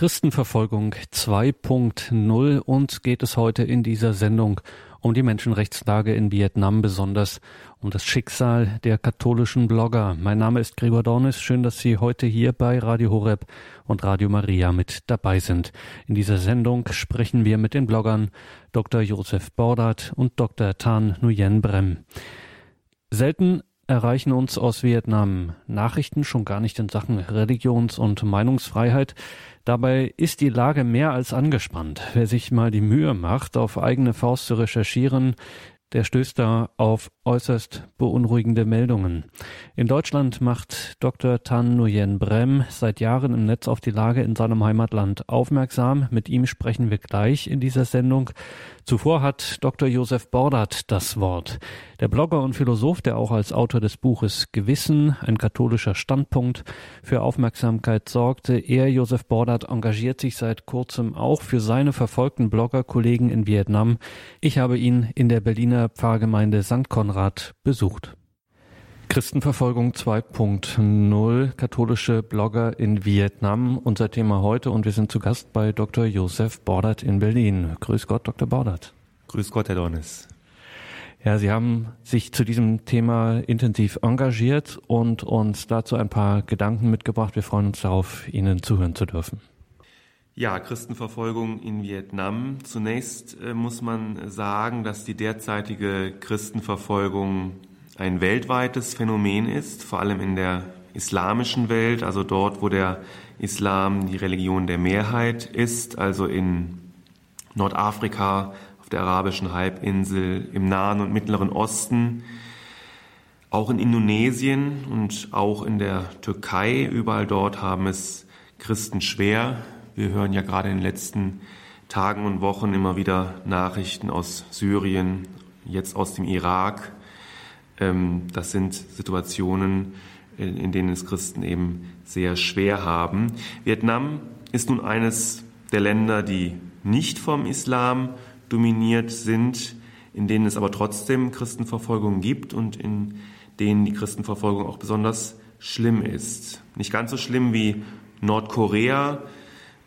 Christenverfolgung 2.0 und geht es heute in dieser Sendung um die Menschenrechtslage in Vietnam, besonders um das Schicksal der katholischen Blogger. Mein Name ist Gregor Dornis. Schön, dass Sie heute hier bei Radio Horeb und Radio Maria mit dabei sind. In dieser Sendung sprechen wir mit den Bloggern Dr. Josef Bordat und Dr. Tan Nguyen Brem. Selten erreichen uns aus Vietnam Nachrichten, schon gar nicht in Sachen Religions- und Meinungsfreiheit. Dabei ist die Lage mehr als angespannt. Wer sich mal die Mühe macht, auf eigene Faust zu recherchieren, der stößt da auf äußerst beunruhigende Meldungen. In Deutschland macht Dr. Tan Nguyen Brem seit Jahren im Netz auf die Lage in seinem Heimatland aufmerksam. Mit ihm sprechen wir gleich in dieser Sendung. Zuvor hat Dr. Josef Bordert das Wort. Der Blogger und Philosoph, der auch als Autor des Buches Gewissen, ein katholischer Standpunkt, für Aufmerksamkeit sorgte. Er, Josef Bordert, engagiert sich seit kurzem auch für seine verfolgten Bloggerkollegen in Vietnam. Ich habe ihn in der Berliner Pfarrgemeinde St. Konrad besucht. Christenverfolgung 2.0, katholische Blogger in Vietnam, unser Thema heute und wir sind zu Gast bei Dr. Josef Bordert in Berlin. Grüß Gott, Dr. Bordert. Grüß Gott, Herr Dornis. Ja, Sie haben sich zu diesem Thema intensiv engagiert und uns dazu ein paar Gedanken mitgebracht. Wir freuen uns darauf, Ihnen zuhören zu dürfen. Ja, Christenverfolgung in Vietnam. Zunächst äh, muss man sagen, dass die derzeitige Christenverfolgung ein weltweites Phänomen ist, vor allem in der islamischen Welt, also dort, wo der Islam die Religion der Mehrheit ist, also in Nordafrika, auf der arabischen Halbinsel, im Nahen und Mittleren Osten, auch in Indonesien und auch in der Türkei. Überall dort haben es Christen schwer. Wir hören ja gerade in den letzten Tagen und Wochen immer wieder Nachrichten aus Syrien, jetzt aus dem Irak, ähm, das sind Situationen, in denen es Christen eben sehr schwer haben. Vietnam ist nun eines der Länder, die nicht vom Islam dominiert sind, in denen es aber trotzdem Christenverfolgung gibt und in denen die Christenverfolgung auch besonders schlimm ist. Nicht ganz so schlimm wie Nordkorea,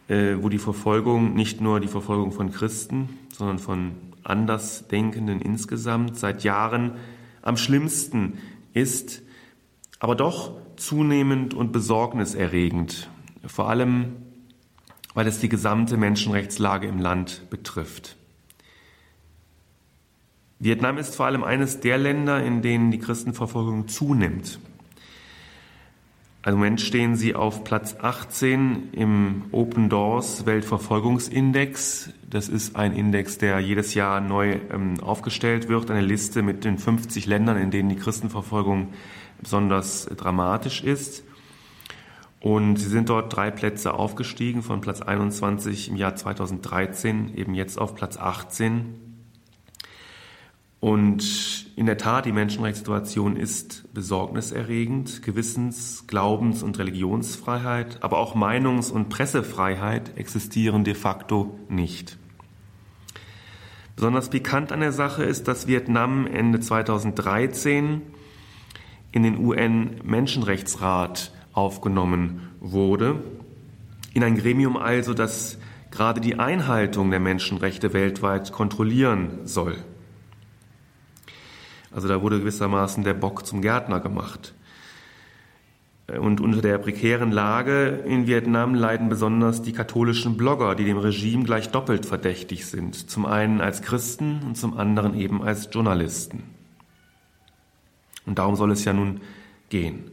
wo die Verfolgung nicht nur die Verfolgung von Christen, sondern von Andersdenkenden insgesamt seit Jahren am schlimmsten ist, aber doch zunehmend und besorgniserregend, vor allem weil es die gesamte Menschenrechtslage im Land betrifft. Vietnam ist vor allem eines der Länder, in denen die Christenverfolgung zunimmt. Im Moment stehen sie auf Platz 18 im Open Doors Weltverfolgungsindex. Das ist ein Index, der jedes Jahr neu ähm, aufgestellt wird, eine Liste mit den 50 Ländern, in denen die Christenverfolgung besonders dramatisch ist. Und sie sind dort drei Plätze aufgestiegen, von Platz 21 im Jahr 2013 eben jetzt auf Platz 18. Und in der Tat, die Menschenrechtssituation ist besorgniserregend. Gewissens-, Glaubens- und Religionsfreiheit, aber auch Meinungs- und Pressefreiheit existieren de facto nicht. Besonders pikant an der Sache ist, dass Vietnam Ende 2013 in den UN-Menschenrechtsrat aufgenommen wurde. In ein Gremium also, das gerade die Einhaltung der Menschenrechte weltweit kontrollieren soll. Also da wurde gewissermaßen der Bock zum Gärtner gemacht. Und unter der prekären Lage in Vietnam leiden besonders die katholischen Blogger, die dem Regime gleich doppelt verdächtig sind. Zum einen als Christen und zum anderen eben als Journalisten. Und darum soll es ja nun gehen.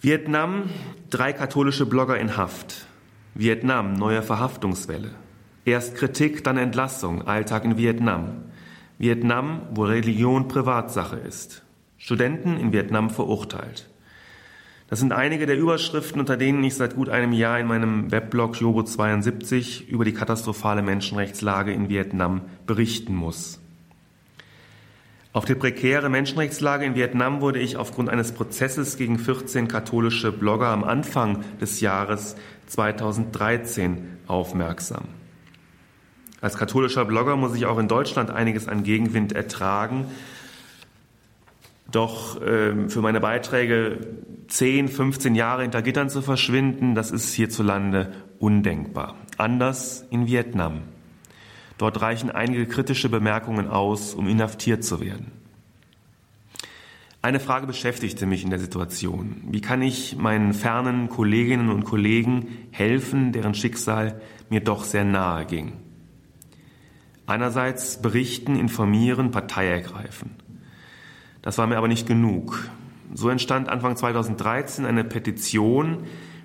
Vietnam, drei katholische Blogger in Haft. Vietnam, neue Verhaftungswelle. Erst Kritik, dann Entlassung, Alltag in Vietnam. Vietnam, wo Religion Privatsache ist. Studenten in Vietnam verurteilt. Das sind einige der Überschriften, unter denen ich seit gut einem Jahr in meinem Weblog Jobo 72 über die katastrophale Menschenrechtslage in Vietnam berichten muss. Auf die prekäre Menschenrechtslage in Vietnam wurde ich aufgrund eines Prozesses gegen 14 katholische Blogger am Anfang des Jahres 2013 aufmerksam. Als katholischer Blogger muss ich auch in Deutschland einiges an Gegenwind ertragen. Doch äh, für meine Beiträge 10, 15 Jahre hinter Gittern zu verschwinden, das ist hierzulande undenkbar. Anders in Vietnam. Dort reichen einige kritische Bemerkungen aus, um inhaftiert zu werden. Eine Frage beschäftigte mich in der Situation. Wie kann ich meinen fernen Kolleginnen und Kollegen helfen, deren Schicksal mir doch sehr nahe ging? Einerseits berichten, informieren, Partei ergreifen. Das war mir aber nicht genug. So entstand Anfang 2013 eine Petition,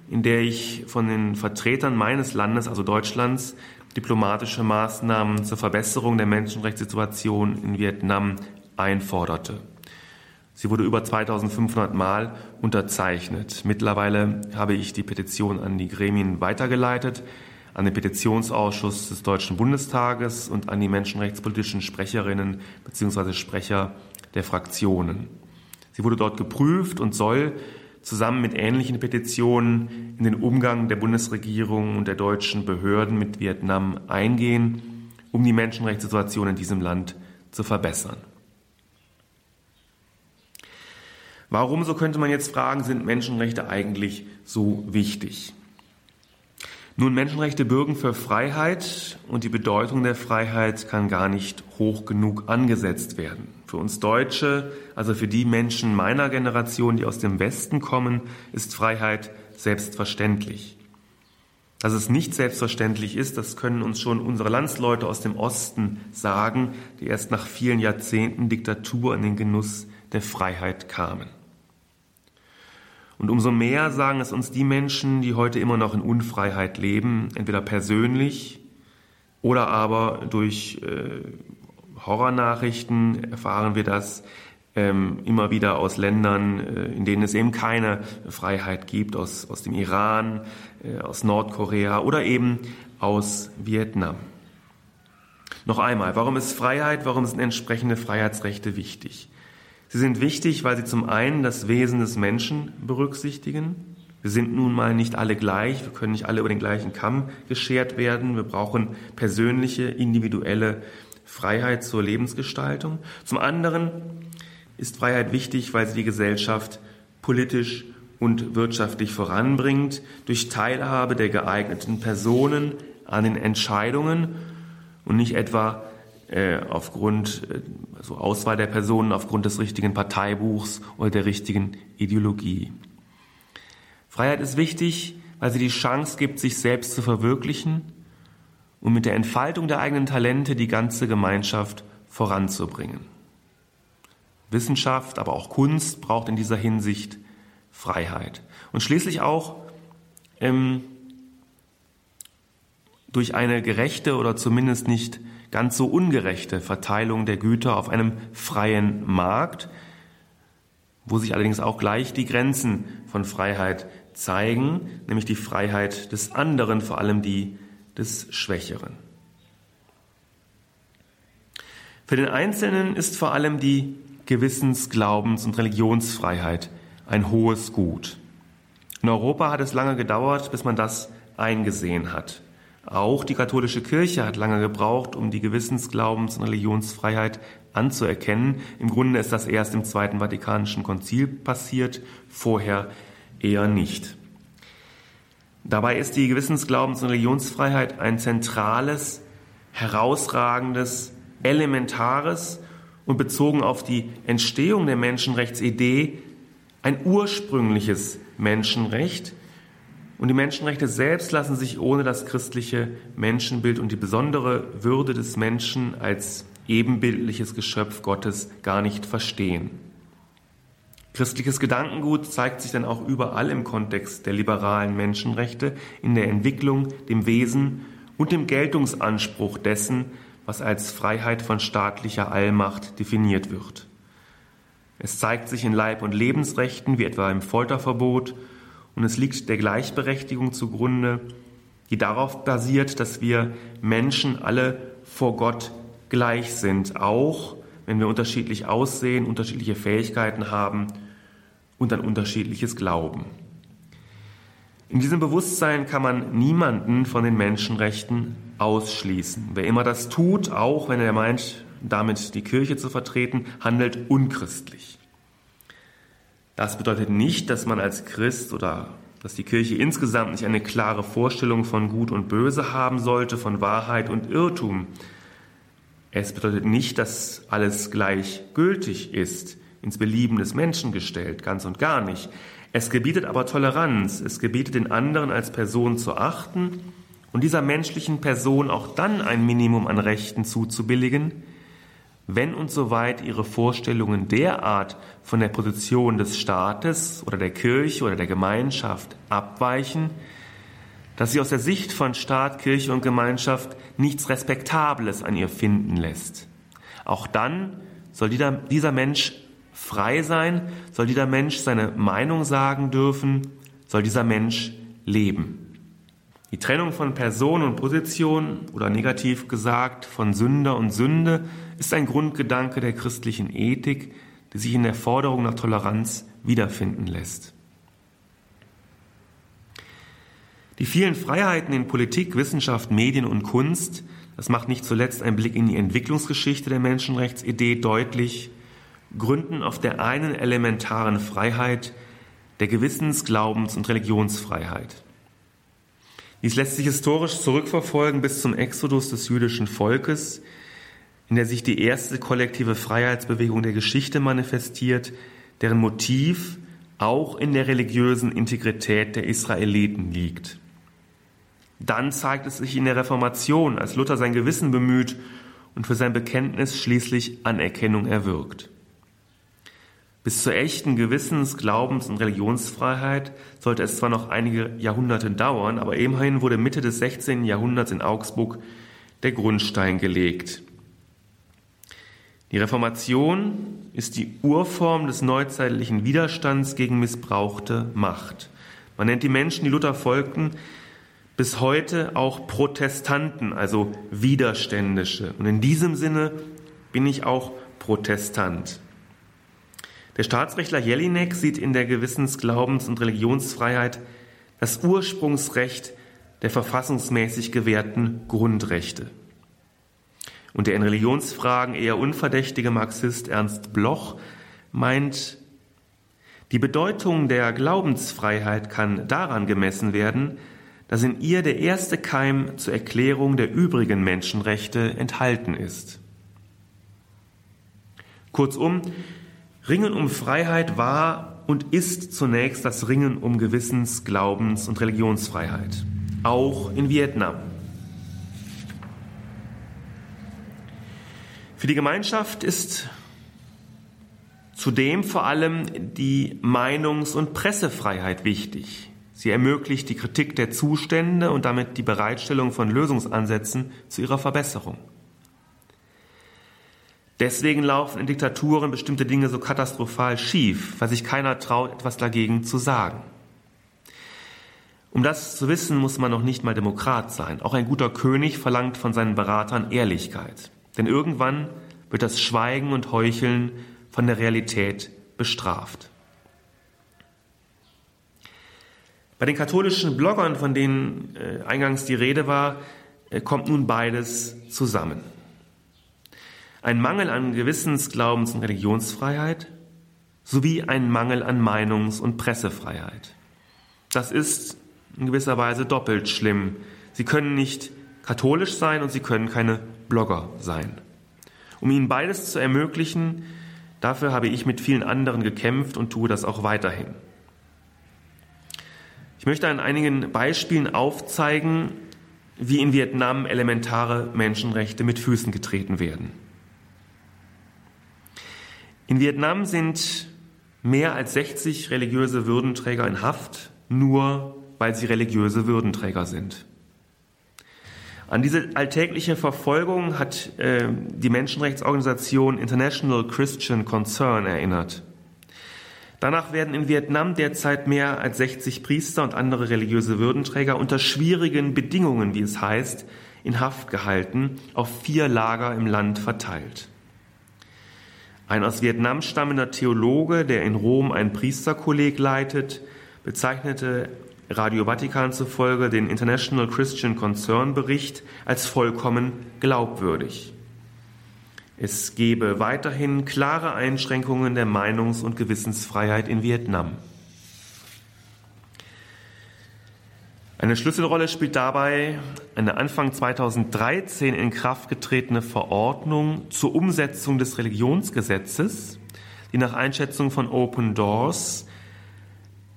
in der ich von den Vertretern meines Landes, also Deutschlands, diplomatische Maßnahmen zur Verbesserung der Menschenrechtssituation in Vietnam einforderte. Sie wurde über 2500 Mal unterzeichnet. Mittlerweile habe ich die Petition an die Gremien weitergeleitet, an den Petitionsausschuss des Deutschen Bundestages und an die menschenrechtspolitischen Sprecherinnen bzw. Sprecher der Fraktionen. Sie wurde dort geprüft und soll zusammen mit ähnlichen Petitionen in den Umgang der Bundesregierung und der deutschen Behörden mit Vietnam eingehen, um die Menschenrechtssituation in diesem Land zu verbessern. Warum, so könnte man jetzt fragen, sind Menschenrechte eigentlich so wichtig? Nun, Menschenrechte bürgen für Freiheit und die Bedeutung der Freiheit kann gar nicht hoch genug angesetzt werden. Für uns Deutsche, also für die Menschen meiner Generation, die aus dem Westen kommen, ist Freiheit selbstverständlich. Dass es nicht selbstverständlich ist, das können uns schon unsere Landsleute aus dem Osten sagen, die erst nach vielen Jahrzehnten Diktatur in den Genuss der Freiheit kamen. Und umso mehr sagen es uns die Menschen, die heute immer noch in Unfreiheit leben, entweder persönlich oder aber durch äh, Horrornachrichten erfahren wir das ähm, immer wieder aus Ländern, äh, in denen es eben keine Freiheit gibt, aus, aus dem Iran, äh, aus Nordkorea oder eben aus Vietnam. Noch einmal, warum ist Freiheit, warum sind entsprechende Freiheitsrechte wichtig? Sie sind wichtig, weil sie zum einen das Wesen des Menschen berücksichtigen. Wir sind nun mal nicht alle gleich, wir können nicht alle über den gleichen Kamm geschert werden. Wir brauchen persönliche, individuelle Freiheit zur Lebensgestaltung. Zum anderen ist Freiheit wichtig, weil sie die Gesellschaft politisch und wirtschaftlich voranbringt, durch Teilhabe der geeigneten Personen an den Entscheidungen und nicht etwa aufgrund, äh, also Auswahl der Personen aufgrund des richtigen Parteibuchs oder der richtigen Ideologie. Freiheit ist wichtig, weil sie die Chance gibt, sich selbst zu verwirklichen und mit der Entfaltung der eigenen Talente die ganze Gemeinschaft voranzubringen. Wissenschaft, aber auch Kunst braucht in dieser Hinsicht Freiheit. Und schließlich auch ähm, durch eine gerechte oder zumindest nicht ganz so ungerechte Verteilung der Güter auf einem freien Markt, wo sich allerdings auch gleich die Grenzen von Freiheit zeigen, nämlich die Freiheit des anderen, vor allem die des Schwächeren. Für den Einzelnen ist vor allem die Gewissens-, Glaubens- und Religionsfreiheit ein hohes Gut. In Europa hat es lange gedauert, bis man das eingesehen hat. Auch die katholische Kirche hat lange gebraucht, um die Gewissens-, Glaubens- und Religionsfreiheit anzuerkennen. Im Grunde ist das erst im Zweiten Vatikanischen Konzil passiert, vorher eher nicht. Dabei ist die Gewissens-, Glaubens- und Religionsfreiheit ein zentrales, herausragendes, elementares und bezogen auf die Entstehung der Menschenrechtsidee ein ursprüngliches Menschenrecht, und die Menschenrechte selbst lassen sich ohne das christliche Menschenbild und die besondere Würde des Menschen als ebenbildliches Geschöpf Gottes gar nicht verstehen. Christliches Gedankengut zeigt sich dann auch überall im Kontext der liberalen Menschenrechte in der Entwicklung, dem Wesen und dem Geltungsanspruch dessen, was als Freiheit von staatlicher Allmacht definiert wird. Es zeigt sich in Leib- und Lebensrechten, wie etwa im Folterverbot und es liegt der Gleichberechtigung zugrunde, die darauf basiert, dass wir Menschen alle vor Gott gleich sind, auch wenn wir unterschiedlich aussehen, unterschiedliche Fähigkeiten haben und ein unterschiedliches Glauben. In diesem Bewusstsein kann man niemanden von den Menschenrechten ausschließen. Wer immer das tut, auch wenn er meint, damit die Kirche zu vertreten, handelt unchristlich. Das bedeutet nicht, dass man als Christ oder dass die Kirche insgesamt nicht eine klare Vorstellung von Gut und Böse haben sollte, von Wahrheit und Irrtum. Es bedeutet nicht, dass alles gleichgültig ist, ins Belieben des Menschen gestellt, ganz und gar nicht. Es gebietet aber Toleranz, es gebietet den anderen als Person zu achten und dieser menschlichen Person auch dann ein Minimum an Rechten zuzubilligen, wenn und soweit ihre Vorstellungen derart von der Position des Staates oder der Kirche oder der Gemeinschaft abweichen, dass sie aus der Sicht von Staat, Kirche und Gemeinschaft nichts Respektables an ihr finden lässt. Auch dann soll dieser Mensch frei sein, soll dieser Mensch seine Meinung sagen dürfen, soll dieser Mensch leben. Die Trennung von Person und Position oder negativ gesagt von Sünder und Sünde ist ein Grundgedanke der christlichen Ethik, die sich in der Forderung nach Toleranz wiederfinden lässt. Die vielen Freiheiten in Politik, Wissenschaft, Medien und Kunst, das macht nicht zuletzt ein Blick in die Entwicklungsgeschichte der Menschenrechtsidee deutlich, gründen auf der einen elementaren Freiheit der Gewissens-, Glaubens- und Religionsfreiheit. Dies lässt sich historisch zurückverfolgen bis zum Exodus des jüdischen Volkes, in der sich die erste kollektive Freiheitsbewegung der Geschichte manifestiert, deren Motiv auch in der religiösen Integrität der Israeliten liegt. Dann zeigt es sich in der Reformation, als Luther sein Gewissen bemüht und für sein Bekenntnis schließlich Anerkennung erwirkt. Bis zur echten Gewissens-, Glaubens- und Religionsfreiheit sollte es zwar noch einige Jahrhunderte dauern, aber immerhin wurde Mitte des 16. Jahrhunderts in Augsburg der Grundstein gelegt. Die Reformation ist die Urform des neuzeitlichen Widerstands gegen missbrauchte Macht. Man nennt die Menschen, die Luther folgten, bis heute auch Protestanten, also Widerständische. Und in diesem Sinne bin ich auch Protestant. Der Staatsrechtler Jelinek sieht in der Gewissens-, Glaubens- und Religionsfreiheit das Ursprungsrecht der verfassungsmäßig gewährten Grundrechte. Und der in Religionsfragen eher unverdächtige Marxist Ernst Bloch meint, die Bedeutung der Glaubensfreiheit kann daran gemessen werden, dass in ihr der erste Keim zur Erklärung der übrigen Menschenrechte enthalten ist. Kurzum, Ringen um Freiheit war und ist zunächst das Ringen um Gewissens-, Glaubens- und Religionsfreiheit. Auch in Vietnam. Für die Gemeinschaft ist zudem vor allem die Meinungs- und Pressefreiheit wichtig. Sie ermöglicht die Kritik der Zustände und damit die Bereitstellung von Lösungsansätzen zu ihrer Verbesserung. Deswegen laufen in Diktaturen bestimmte Dinge so katastrophal schief, weil sich keiner traut, etwas dagegen zu sagen. Um das zu wissen, muss man noch nicht mal Demokrat sein. Auch ein guter König verlangt von seinen Beratern Ehrlichkeit. Denn irgendwann wird das Schweigen und Heucheln von der Realität bestraft. Bei den katholischen Bloggern, von denen äh, eingangs die Rede war, äh, kommt nun beides zusammen ein Mangel an Gewissens-, Glaubens- und Religionsfreiheit sowie ein Mangel an Meinungs- und Pressefreiheit. Das ist in gewisser Weise doppelt schlimm. Sie können nicht katholisch sein und sie können keine Blogger sein. Um ihnen beides zu ermöglichen, dafür habe ich mit vielen anderen gekämpft und tue das auch weiterhin. Ich möchte an einigen Beispielen aufzeigen, wie in Vietnam elementare Menschenrechte mit Füßen getreten werden. In Vietnam sind mehr als 60 religiöse Würdenträger in Haft, nur weil sie religiöse Würdenträger sind. An diese alltägliche Verfolgung hat äh, die Menschenrechtsorganisation International Christian Concern erinnert. Danach werden in Vietnam derzeit mehr als 60 Priester und andere religiöse Würdenträger unter schwierigen Bedingungen, wie es heißt, in Haft gehalten, auf vier Lager im Land verteilt. Ein aus Vietnam stammender Theologe, der in Rom ein Priesterkolleg leitet, bezeichnete Radio Vatikan zufolge den International Christian Concern Bericht als vollkommen glaubwürdig. Es gebe weiterhin klare Einschränkungen der Meinungs- und Gewissensfreiheit in Vietnam. Eine Schlüsselrolle spielt dabei eine Anfang 2013 in Kraft getretene Verordnung zur Umsetzung des Religionsgesetzes, die nach Einschätzung von Open Doors,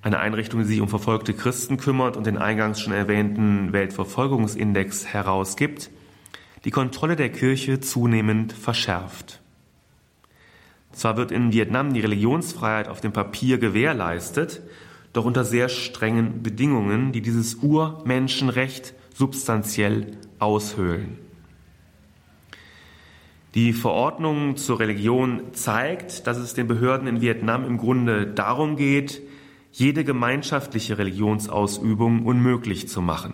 eine Einrichtung, die sich um verfolgte Christen kümmert und den eingangs schon erwähnten Weltverfolgungsindex herausgibt, die Kontrolle der Kirche zunehmend verschärft. Zwar wird in Vietnam die Religionsfreiheit auf dem Papier gewährleistet, doch unter sehr strengen Bedingungen, die dieses Urmenschenrecht substanziell aushöhlen. Die Verordnung zur Religion zeigt, dass es den Behörden in Vietnam im Grunde darum geht, jede gemeinschaftliche Religionsausübung unmöglich zu machen.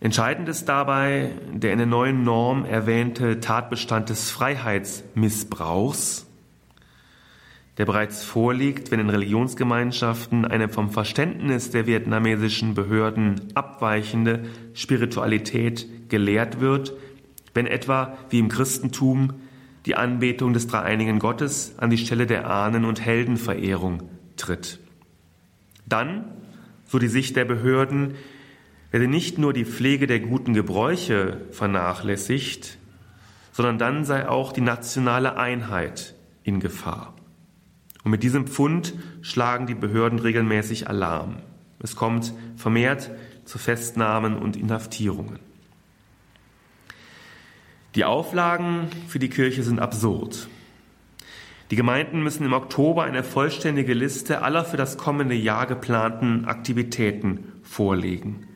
Entscheidend ist dabei der in der neuen Norm erwähnte Tatbestand des Freiheitsmissbrauchs, der bereits vorliegt, wenn in Religionsgemeinschaften eine vom Verständnis der vietnamesischen Behörden abweichende Spiritualität gelehrt wird, wenn etwa, wie im Christentum, die Anbetung des dreieinigen Gottes an die Stelle der Ahnen- und Heldenverehrung tritt. Dann, so die Sicht der Behörden, werde nicht nur die Pflege der guten Gebräuche vernachlässigt, sondern dann sei auch die nationale Einheit in Gefahr. Und mit diesem Pfund schlagen die Behörden regelmäßig Alarm. Es kommt vermehrt zu Festnahmen und Inhaftierungen. Die Auflagen für die Kirche sind absurd. Die Gemeinden müssen im Oktober eine vollständige Liste aller für das kommende Jahr geplanten Aktivitäten vorlegen.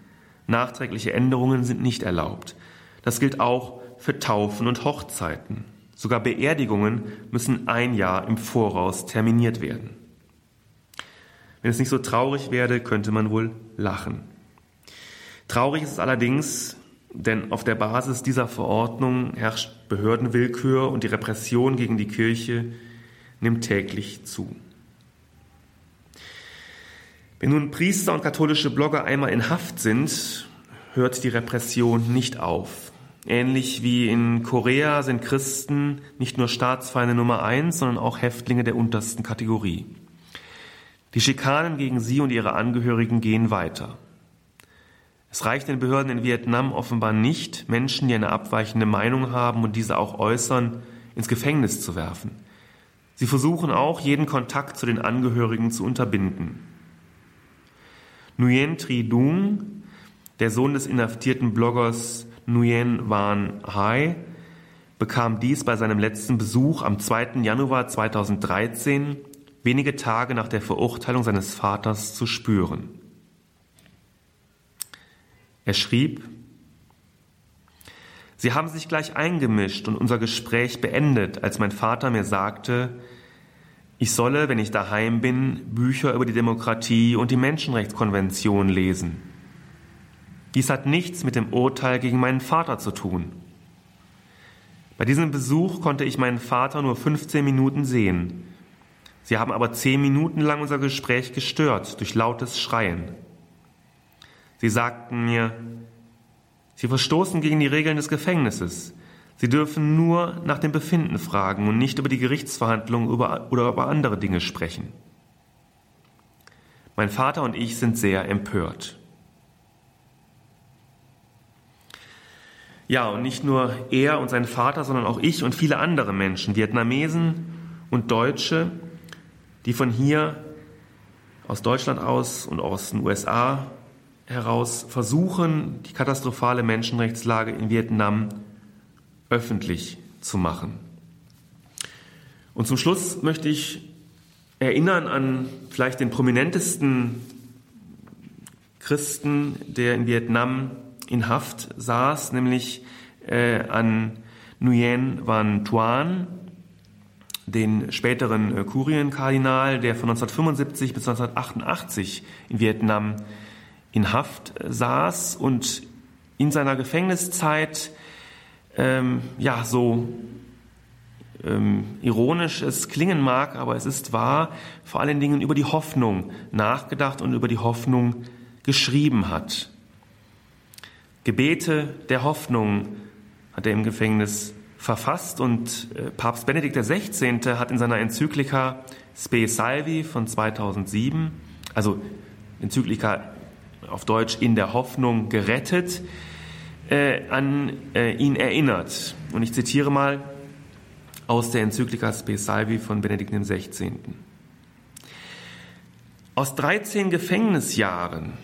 Nachträgliche Änderungen sind nicht erlaubt. Das gilt auch für Taufen und Hochzeiten. Sogar Beerdigungen müssen ein Jahr im Voraus terminiert werden. Wenn es nicht so traurig werde, könnte man wohl lachen. Traurig ist es allerdings, denn auf der Basis dieser Verordnung herrscht Behördenwillkür und die Repression gegen die Kirche nimmt täglich zu. Wenn nun Priester und katholische Blogger einmal in Haft sind, hört die Repression nicht auf. Ähnlich wie in Korea sind Christen nicht nur Staatsfeinde Nummer eins, sondern auch Häftlinge der untersten Kategorie. Die Schikanen gegen sie und ihre Angehörigen gehen weiter. Es reicht den Behörden in Vietnam offenbar nicht, Menschen, die eine abweichende Meinung haben und diese auch äußern, ins Gefängnis zu werfen. Sie versuchen auch, jeden Kontakt zu den Angehörigen zu unterbinden. Nguyen Tri Dung, der Sohn des inhaftierten Bloggers Nguyen Van Hai bekam dies bei seinem letzten Besuch am 2. Januar 2013, wenige Tage nach der Verurteilung seines Vaters, zu spüren. Er schrieb, Sie haben sich gleich eingemischt und unser Gespräch beendet, als mein Vater mir sagte, ich solle, wenn ich daheim bin, Bücher über die Demokratie und die Menschenrechtskonvention lesen. Dies hat nichts mit dem Urteil gegen meinen Vater zu tun. Bei diesem Besuch konnte ich meinen Vater nur 15 Minuten sehen. Sie haben aber zehn Minuten lang unser Gespräch gestört durch lautes Schreien. Sie sagten mir, Sie verstoßen gegen die Regeln des Gefängnisses. Sie dürfen nur nach dem Befinden fragen und nicht über die Gerichtsverhandlungen oder über andere Dinge sprechen. Mein Vater und ich sind sehr empört. Ja, und nicht nur er und sein Vater, sondern auch ich und viele andere Menschen, Vietnamesen und Deutsche, die von hier aus Deutschland aus und aus den USA heraus versuchen, die katastrophale Menschenrechtslage in Vietnam öffentlich zu machen. Und zum Schluss möchte ich erinnern an vielleicht den prominentesten Christen, der in Vietnam in Haft saß, nämlich äh, an Nguyen Van Thuan, den späteren äh, Kurienkardinal, der von 1975 bis 1988 in Vietnam in Haft äh, saß und in seiner Gefängniszeit ähm, ja so ähm, ironisch es klingen mag, aber es ist wahr, vor allen Dingen über die Hoffnung nachgedacht und über die Hoffnung geschrieben hat. Gebete der Hoffnung hat er im Gefängnis verfasst und äh, Papst Benedikt XVI. hat in seiner Enzyklika Spe Salvi von 2007, also Enzyklika auf Deutsch in der Hoffnung gerettet, äh, an äh, ihn erinnert. Und ich zitiere mal aus der Enzyklika Spe Salvi von Benedikt XVI. Aus 13 Gefängnisjahren,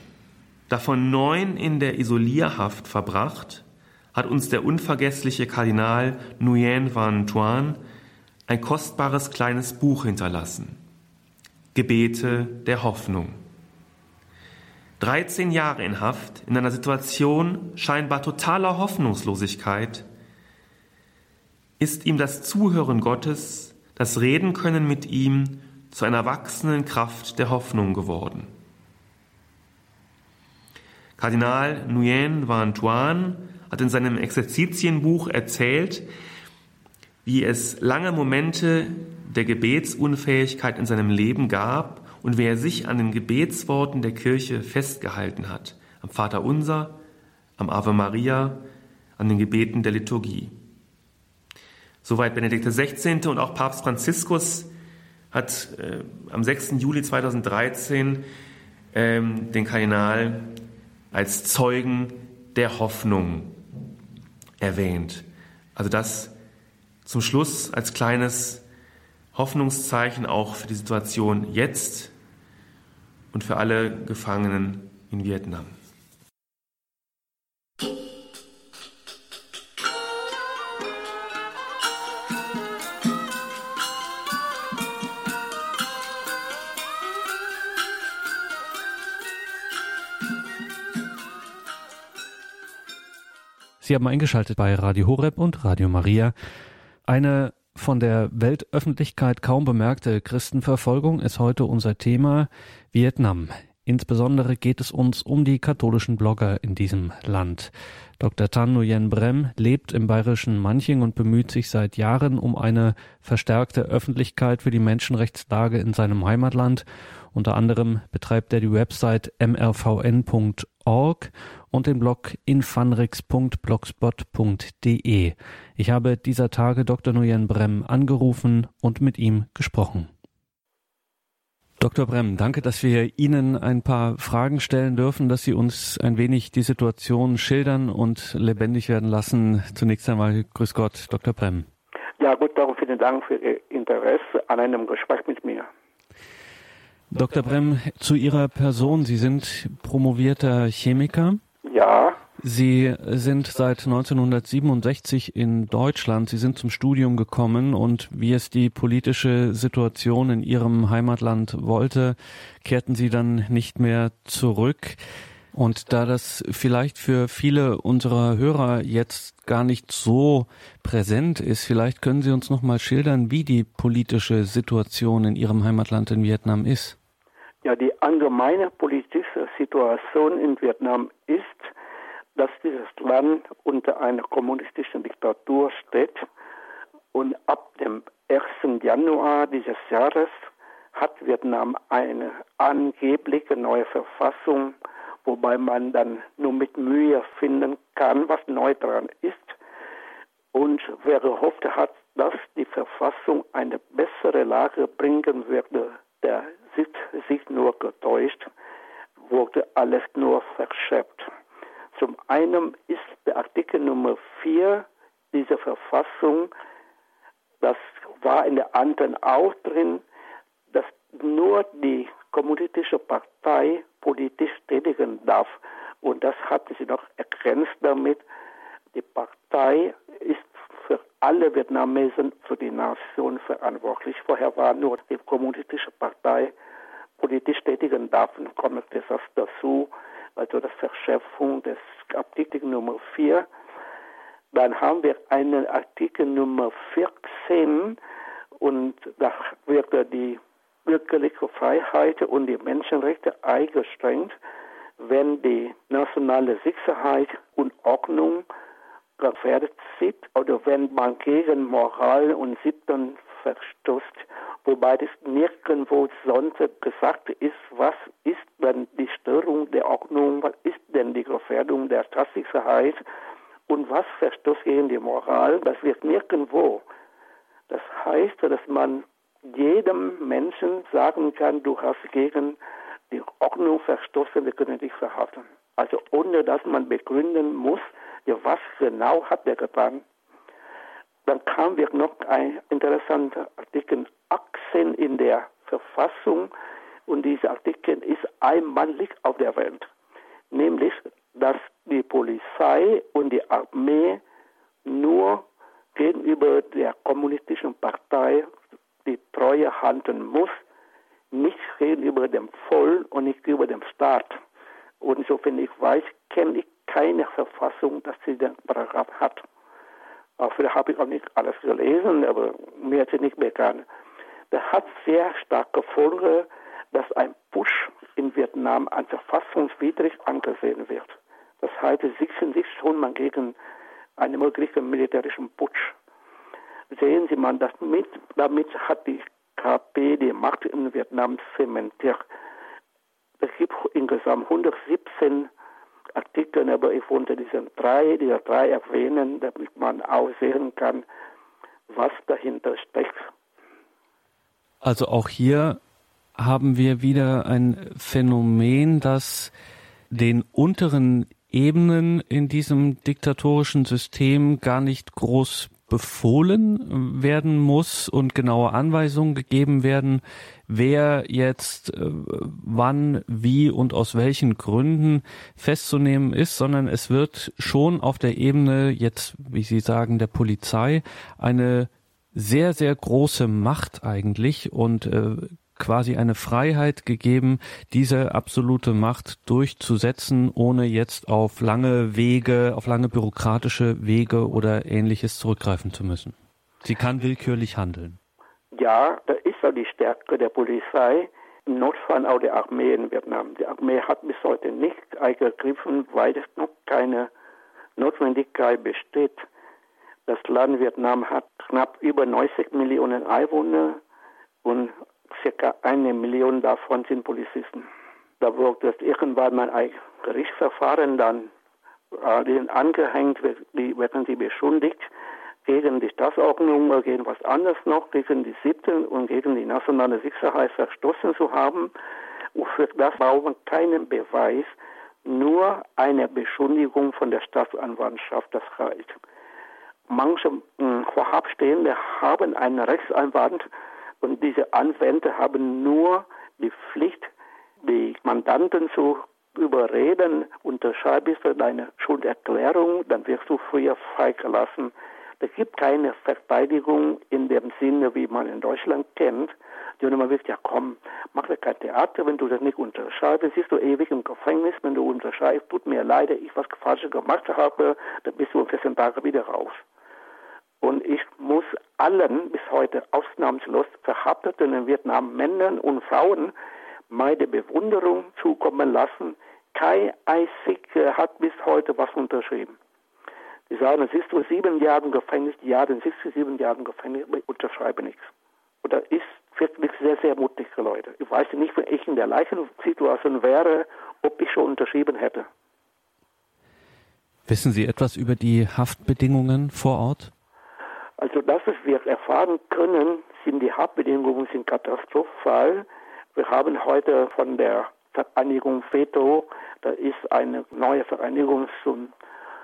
davon neun in der Isolierhaft verbracht, hat uns der unvergessliche Kardinal Nguyen Van Thuan ein kostbares kleines Buch hinterlassen. Gebete der Hoffnung. 13 Jahre in Haft, in einer Situation scheinbar totaler Hoffnungslosigkeit, ist ihm das Zuhören Gottes, das Reden können mit ihm zu einer wachsenden Kraft der Hoffnung geworden. Kardinal Nguyen Van Thuan hat in seinem Exerzitienbuch erzählt, wie es lange Momente der Gebetsunfähigkeit in seinem Leben gab und wie er sich an den Gebetsworten der Kirche festgehalten hat, am Vater Unser, am Ave Maria, an den Gebeten der Liturgie. Soweit Benedikt XVI. und auch Papst Franziskus hat äh, am 6. Juli 2013 ähm, den Kardinal als Zeugen der Hoffnung erwähnt. Also das zum Schluss als kleines Hoffnungszeichen auch für die Situation jetzt und für alle Gefangenen in Vietnam. Sie haben eingeschaltet bei Radio Horeb und Radio Maria. Eine von der Weltöffentlichkeit kaum bemerkte Christenverfolgung ist heute unser Thema Vietnam. Insbesondere geht es uns um die katholischen Blogger in diesem Land. Dr. Tan Nguyen Brem lebt im bayerischen Manching und bemüht sich seit Jahren um eine verstärkte Öffentlichkeit für die Menschenrechtslage in seinem Heimatland. Unter anderem betreibt er die Website mrvn.org und den Blog infanrix.blogspot.de. Ich habe dieser Tage Dr. Nguyen Brem angerufen und mit ihm gesprochen. Dr. Brem, danke, dass wir Ihnen ein paar Fragen stellen dürfen, dass Sie uns ein wenig die Situation schildern und lebendig werden lassen. Zunächst einmal Grüß Gott, Dr. Brem. Ja, gut, darum vielen Dank für Ihr Interesse an einem Gespräch mit mir. Dr. Brem, zu Ihrer Person. Sie sind promovierter Chemiker. Ja. Sie sind seit 1967 in Deutschland. Sie sind zum Studium gekommen und wie es die politische Situation in Ihrem Heimatland wollte, kehrten Sie dann nicht mehr zurück. Und da das vielleicht für viele unserer Hörer jetzt gar nicht so präsent ist, vielleicht können Sie uns noch mal schildern, wie die politische Situation in Ihrem Heimatland in Vietnam ist. Ja, die allgemeine politische Situation in Vietnam ist, dass dieses Land unter einer kommunistischen Diktatur steht und ab dem 1. Januar dieses Jahres hat Vietnam eine angebliche neue Verfassung, wobei man dann nur mit Mühe finden kann, was neu dran ist. Und wer gehofft hat, dass die Verfassung eine bessere Lage bringen würde, der sieht sich nur getäuscht, wurde alles nur verschärft. Zum einen ist der Artikel Nummer 4 dieser Verfassung, das war in der anderen auch drin, dass nur die kommunistische Partei politisch tätigen darf. Und das hatten sie noch ergänzt damit. Die Partei ist für alle Vietnamesen, für die Nation verantwortlich. Vorher war nur die kommunistische Partei politisch tätigen darf, kommt das dazu, also das Verschärfung des Artikel Nummer 4. Dann haben wir einen Artikel Nummer 14 und da wird die bürgerliche Freiheit und die Menschenrechte eingeschränkt, wenn die nationale Sicherheit und Ordnung gefährdet sind oder wenn man gegen Moral und Sitten verstößt, wobei das nirgendwo sonst gesagt ist, was ist denn die Störung der Ordnung, was ist denn die Gefährdung der Staatssicherheit und was verstößt gegen die Moral, das wird nirgendwo. Das heißt, dass man jedem Menschen sagen kann, du hast gegen die Ordnung verstoßen, wir können dich verhaften. Also ohne dass man begründen muss, was genau hat der getan. Dann kam wir noch ein interessanter Artikel 18 in der Verfassung und dieser Artikel ist einmalig auf der Welt. Nämlich, dass die Polizei und die Armee nur gegenüber der kommunistischen Partei die Treue halten muss, nicht gegenüber dem Volk und nicht gegenüber dem Staat. Und soviel ich weiß, kenne ich keine Verfassung, dass sie den Paragraph hat. Vielleicht habe ich auch nicht alles gelesen, aber mir ist nicht bekannt. Das hat sehr starke Folge, dass ein Push in Vietnam als verfassungswidrig angesehen wird. Das heißt, sie sichern sich schon mal gegen einen möglichen militärischen Putsch. Sehen Sie mal, damit, damit hat die KP die Macht in Vietnam zementiert. Es gibt insgesamt 117 Artikel, aber ich wollte diese drei, diese drei erwähnen, damit man auch sehen kann, was dahinter steckt. Also auch hier haben wir wieder ein Phänomen, das den unteren Ebenen in diesem diktatorischen System gar nicht groß befohlen werden muss und genaue Anweisungen gegeben werden, wer jetzt äh, wann, wie und aus welchen Gründen festzunehmen ist, sondern es wird schon auf der Ebene jetzt, wie Sie sagen, der Polizei eine sehr, sehr große Macht eigentlich und äh, quasi eine Freiheit gegeben, diese absolute Macht durchzusetzen, ohne jetzt auf lange Wege, auf lange bürokratische Wege oder ähnliches zurückgreifen zu müssen. Sie kann willkürlich handeln. Ja, das ist ja die Stärke der Polizei, im Notfall auch der Armee in Vietnam. Die Armee hat bis heute nicht eingegriffen, weil es noch keine Notwendigkeit besteht. Das Land Vietnam hat knapp über 90 Millionen Einwohner und circa eine Million davon sind Polizisten. Da wurde irgendwann mal ein Gerichtsverfahren dann äh, angehängt, die werden sie beschuldigt gegen die Staatsordnung oder gegen was anderes noch, gegen die Sitte und gegen die nationale Sicherheit verstoßen zu haben. Und für das braucht man keinen Beweis, nur eine Beschuldigung von der Staatsanwaltschaft, das reicht. Manche äh, Vorhabstehende haben einen Rechtsanwalt, und diese Anwender haben nur die Pflicht, die Mandanten zu überreden, unterschreibst du deine Schulderklärung, dann wirst du früher freigelassen. Es gibt keine Verteidigung in dem Sinne, wie man in Deutschland kennt. Die man sagt, ja komm, mach dir kein Theater, wenn du das nicht unterschreibst, bist du ewig im Gefängnis, wenn du unterschreibst, tut mir leid, ich was Falsches gemacht habe, dann bist du in 14 Tagen wieder raus. Und ich muss allen bis heute ausnahmslos verhafteten in Vietnam Männern und Frauen meine Bewunderung zukommen lassen. Kein einziger hat bis heute was unterschrieben. Die sagen, ist so sieben Jahre Gefängnis, ja, dann sitzt du sieben Jahre Gefängnis, ich unterschreibe nichts. Und das ist wirklich sehr, sehr mutige Leute. Ich weiß nicht, wenn ich in der gleichen Situation wäre, ob ich schon unterschrieben hätte. Wissen Sie etwas über die Haftbedingungen vor Ort? Also das, was wir erfahren können, sind die Hauptbedingungen sind katastrophal. Wir haben heute von der Vereinigung FETO, da ist eine neue Vereinigung zum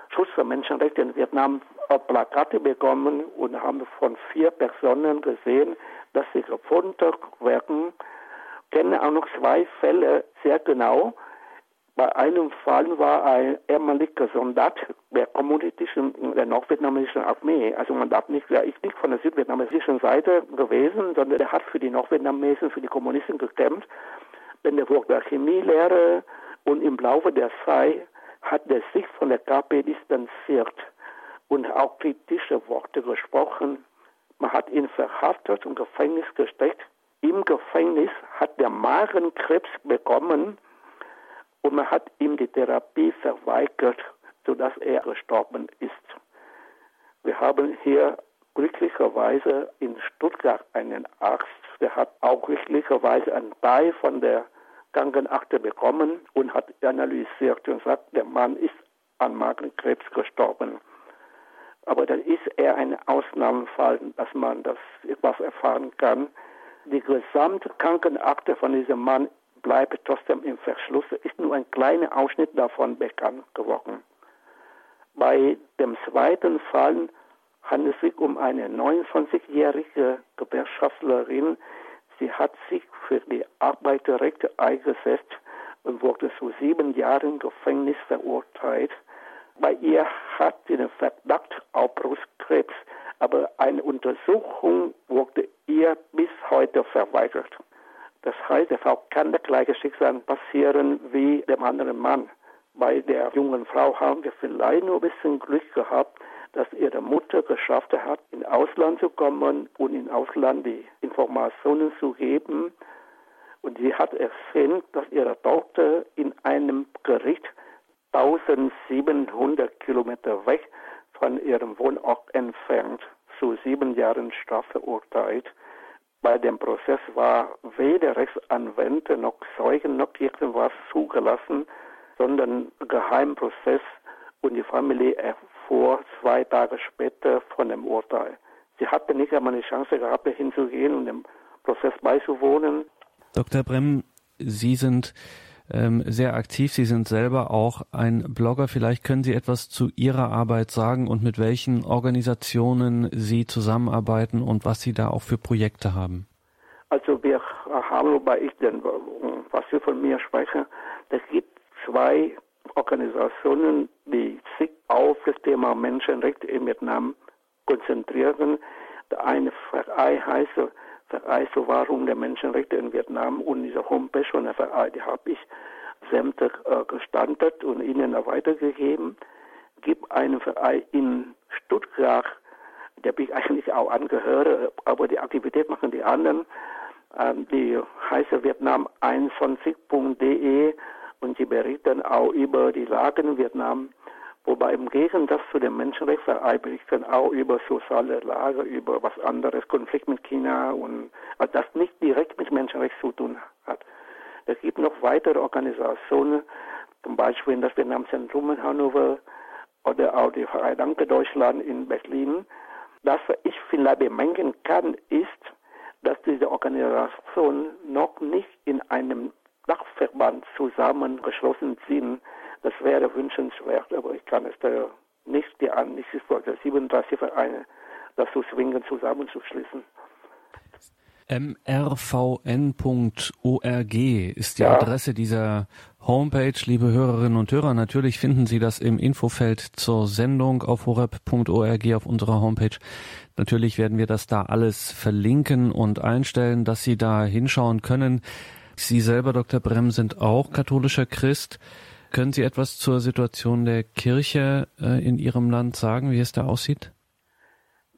Schutz der Menschenrechte in Vietnam, Plakate bekommen und haben von vier Personen gesehen, dass sie gefunden werden. Ich kenne auch noch zwei Fälle sehr genau. Bei einem Fall war ein ehemaliger Soldat der kommunistischen, der nordvietnamesischen Armee. Also man darf nicht, er ist nicht von der südvietnamesischen Seite gewesen, sondern er hat für die Nordvietnamesen, für die Kommunisten gekämpft. Denn er wurde Chemielehrer und im Laufe der Zeit hat er sich von der KP distanziert und auch kritische Worte gesprochen. Man hat ihn verhaftet und Gefängnis gesteckt. Im Gefängnis hat der Magenkrebs bekommen und man hat ihm die Therapie verweigert, sodass er gestorben ist. Wir haben hier glücklicherweise in Stuttgart einen Arzt, der hat auch glücklicherweise einen Teil von der Krankenakte bekommen und hat analysiert und sagt, der Mann ist an Magenkrebs gestorben. Aber das ist eher ein Ausnahmefall, dass man das etwas erfahren kann. Die gesamte Krankenakte von diesem Mann bleibt trotzdem im Verschluss. Ist nur ein kleiner Ausschnitt davon bekannt geworden. Bei dem zweiten Fall handelt es sich um eine 29-jährige Gewerkschaftlerin. Sie hat sich für die Arbeiterrechte eingesetzt und wurde zu sieben Jahren Gefängnis verurteilt. Bei ihr hat sie den Verdacht auf Brustkrebs, aber eine Untersuchung wurde ihr bis heute verweigert. Das heißt, der Frau kann das gleiche Schicksal passieren wie dem anderen Mann. Bei der jungen Frau haben wir vielleicht nur ein bisschen Glück gehabt, dass ihre Mutter geschafft hat, ins Ausland zu kommen und im Ausland die Informationen zu geben. Und sie hat erzählt, dass ihre Tochter in einem Gericht 1700 Kilometer weg von ihrem Wohnort entfernt zu sieben Jahren Strafe verurteilt. Bei dem Prozess war weder Rechtsanwender noch Zeugen noch irgendwas zugelassen, sondern Geheimprozess und die Familie erfuhr zwei Tage später von dem Urteil. Sie hatte nicht einmal eine Chance gehabt, hinzugehen und dem Prozess beizuwohnen. Dr. Brem, Sie sind ähm, sehr aktiv. Sie sind selber auch ein Blogger. Vielleicht können Sie etwas zu Ihrer Arbeit sagen und mit welchen Organisationen Sie zusammenarbeiten und was Sie da auch für Projekte haben. Also wir haben, wobei ich denn, was ich von mir spreche, es gibt zwei Organisationen, die sich auf das Thema Menschenrechte in Vietnam konzentrieren. Der eine Verein heißt Verein zur Wahrung der Menschenrechte in Vietnam und diese Homepage von der Verein, die habe ich sämtlich äh, gestandet und ihnen weitergegeben. Gibt einen Verein in Stuttgart, der bin ich eigentlich auch angehöre, aber die Aktivität machen die anderen. Ähm, die heißt vietnam21.de und sie berichten auch über die Lage in Vietnam. Wobei im Gegensatz zu dem Menschenrechtsverein berichten auch über soziale Lage, über was anderes, Konflikt mit China und also das nicht direkt mit Menschenrecht zu tun hat. Es gibt noch weitere Organisationen, zum Beispiel das Vietnamzentrum in Hannover oder auch die Verein Danke Deutschland in Berlin. Das, was ich vielleicht bemängeln kann, ist, dass diese Organisationen noch nicht in einem Dachverband zusammengeschlossen sind. Das wäre wünschenswert, aber ich kann es da nicht die an, nicht 37 Vereine dazu zwingen, zusammenzuschließen mrvn.org ist die ja. Adresse dieser Homepage, liebe Hörerinnen und Hörer. Natürlich finden Sie das im Infofeld zur Sendung auf horeb.org auf unserer Homepage. Natürlich werden wir das da alles verlinken und einstellen, dass Sie da hinschauen können. Sie selber, Dr. Brem, sind auch katholischer Christ. Können Sie etwas zur Situation der Kirche äh, in Ihrem Land sagen, wie es da aussieht?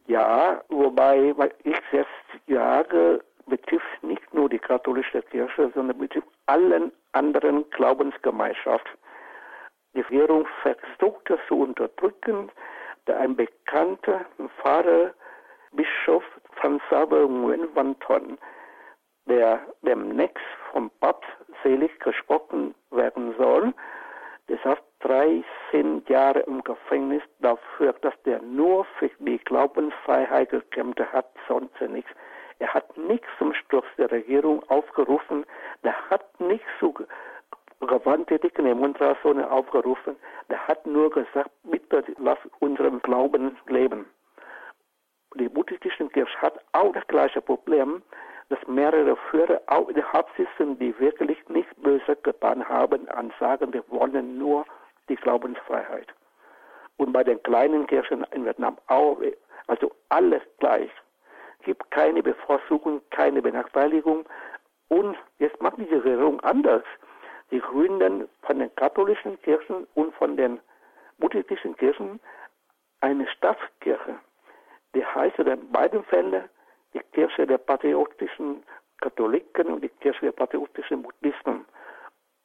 Ja, wobei ich selbst Jahre betrifft nicht nur die katholische Kirche, sondern betrifft allen anderen Glaubensgemeinschaften. Die Regierung versucht das zu unterdrücken, da ein bekannter Pfarrer, Bischof Franz Saber Nguyen Van der demnächst vom Papst selig gesprochen werden soll, der saß 13 Jahre im Gefängnis dafür, dass der nur für die Glaubensfreiheit gekämpft hat, sonst nichts. Er hat nicht zum Sturz der Regierung aufgerufen. Er hat nicht zu gewalttätigen Demonstrationen aufgerufen. Er hat nur gesagt, bitte lass unseren Glauben leben. Die buddhistische Kirche hat auch das gleiche Problem, dass mehrere Führer auch in der Haft sitzen, die wirklich nichts Böses getan haben, an sagen, wir wollen nur die Glaubensfreiheit. Und bei den kleinen Kirchen in Vietnam auch, also alles gleich gibt keine Bevorzugung, keine Benachteiligung. Und jetzt macht diese Regierung anders. Sie gründen von den katholischen Kirchen und von den buddhistischen Kirchen eine Staatskirche. Die heißt in beiden Fällen die Kirche der patriotischen Katholiken und die Kirche der patriotischen Buddhisten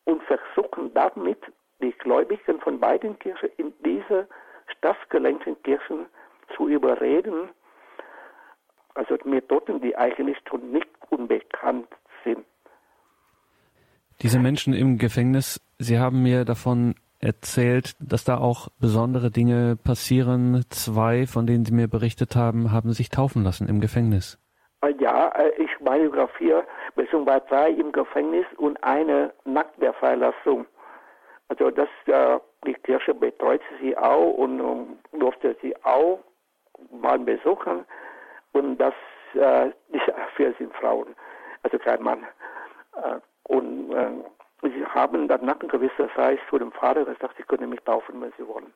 und versuchen damit die Gläubigen von beiden Kirchen in diese staatsgelenkten Kirchen zu überreden, also Methoden, die eigentlich schon nicht unbekannt sind. Diese Menschen im Gefängnis, Sie haben mir davon erzählt, dass da auch besondere Dinge passieren. Zwei, von denen Sie mir berichtet haben, haben sich taufen lassen im Gefängnis. Äh, ja, äh, ich biografiere beziehungsweise drei im Gefängnis und eine nach der Freilassung. Also das, äh, die Kirche betreut sie auch und um, durfte sie auch mal besuchen und das äh, die vier sind Frauen, also kein Mann. Und sie haben dann nach einer gewissen Zeit zu dem Vater gesagt, sie können mich taufen, wenn sie wollen.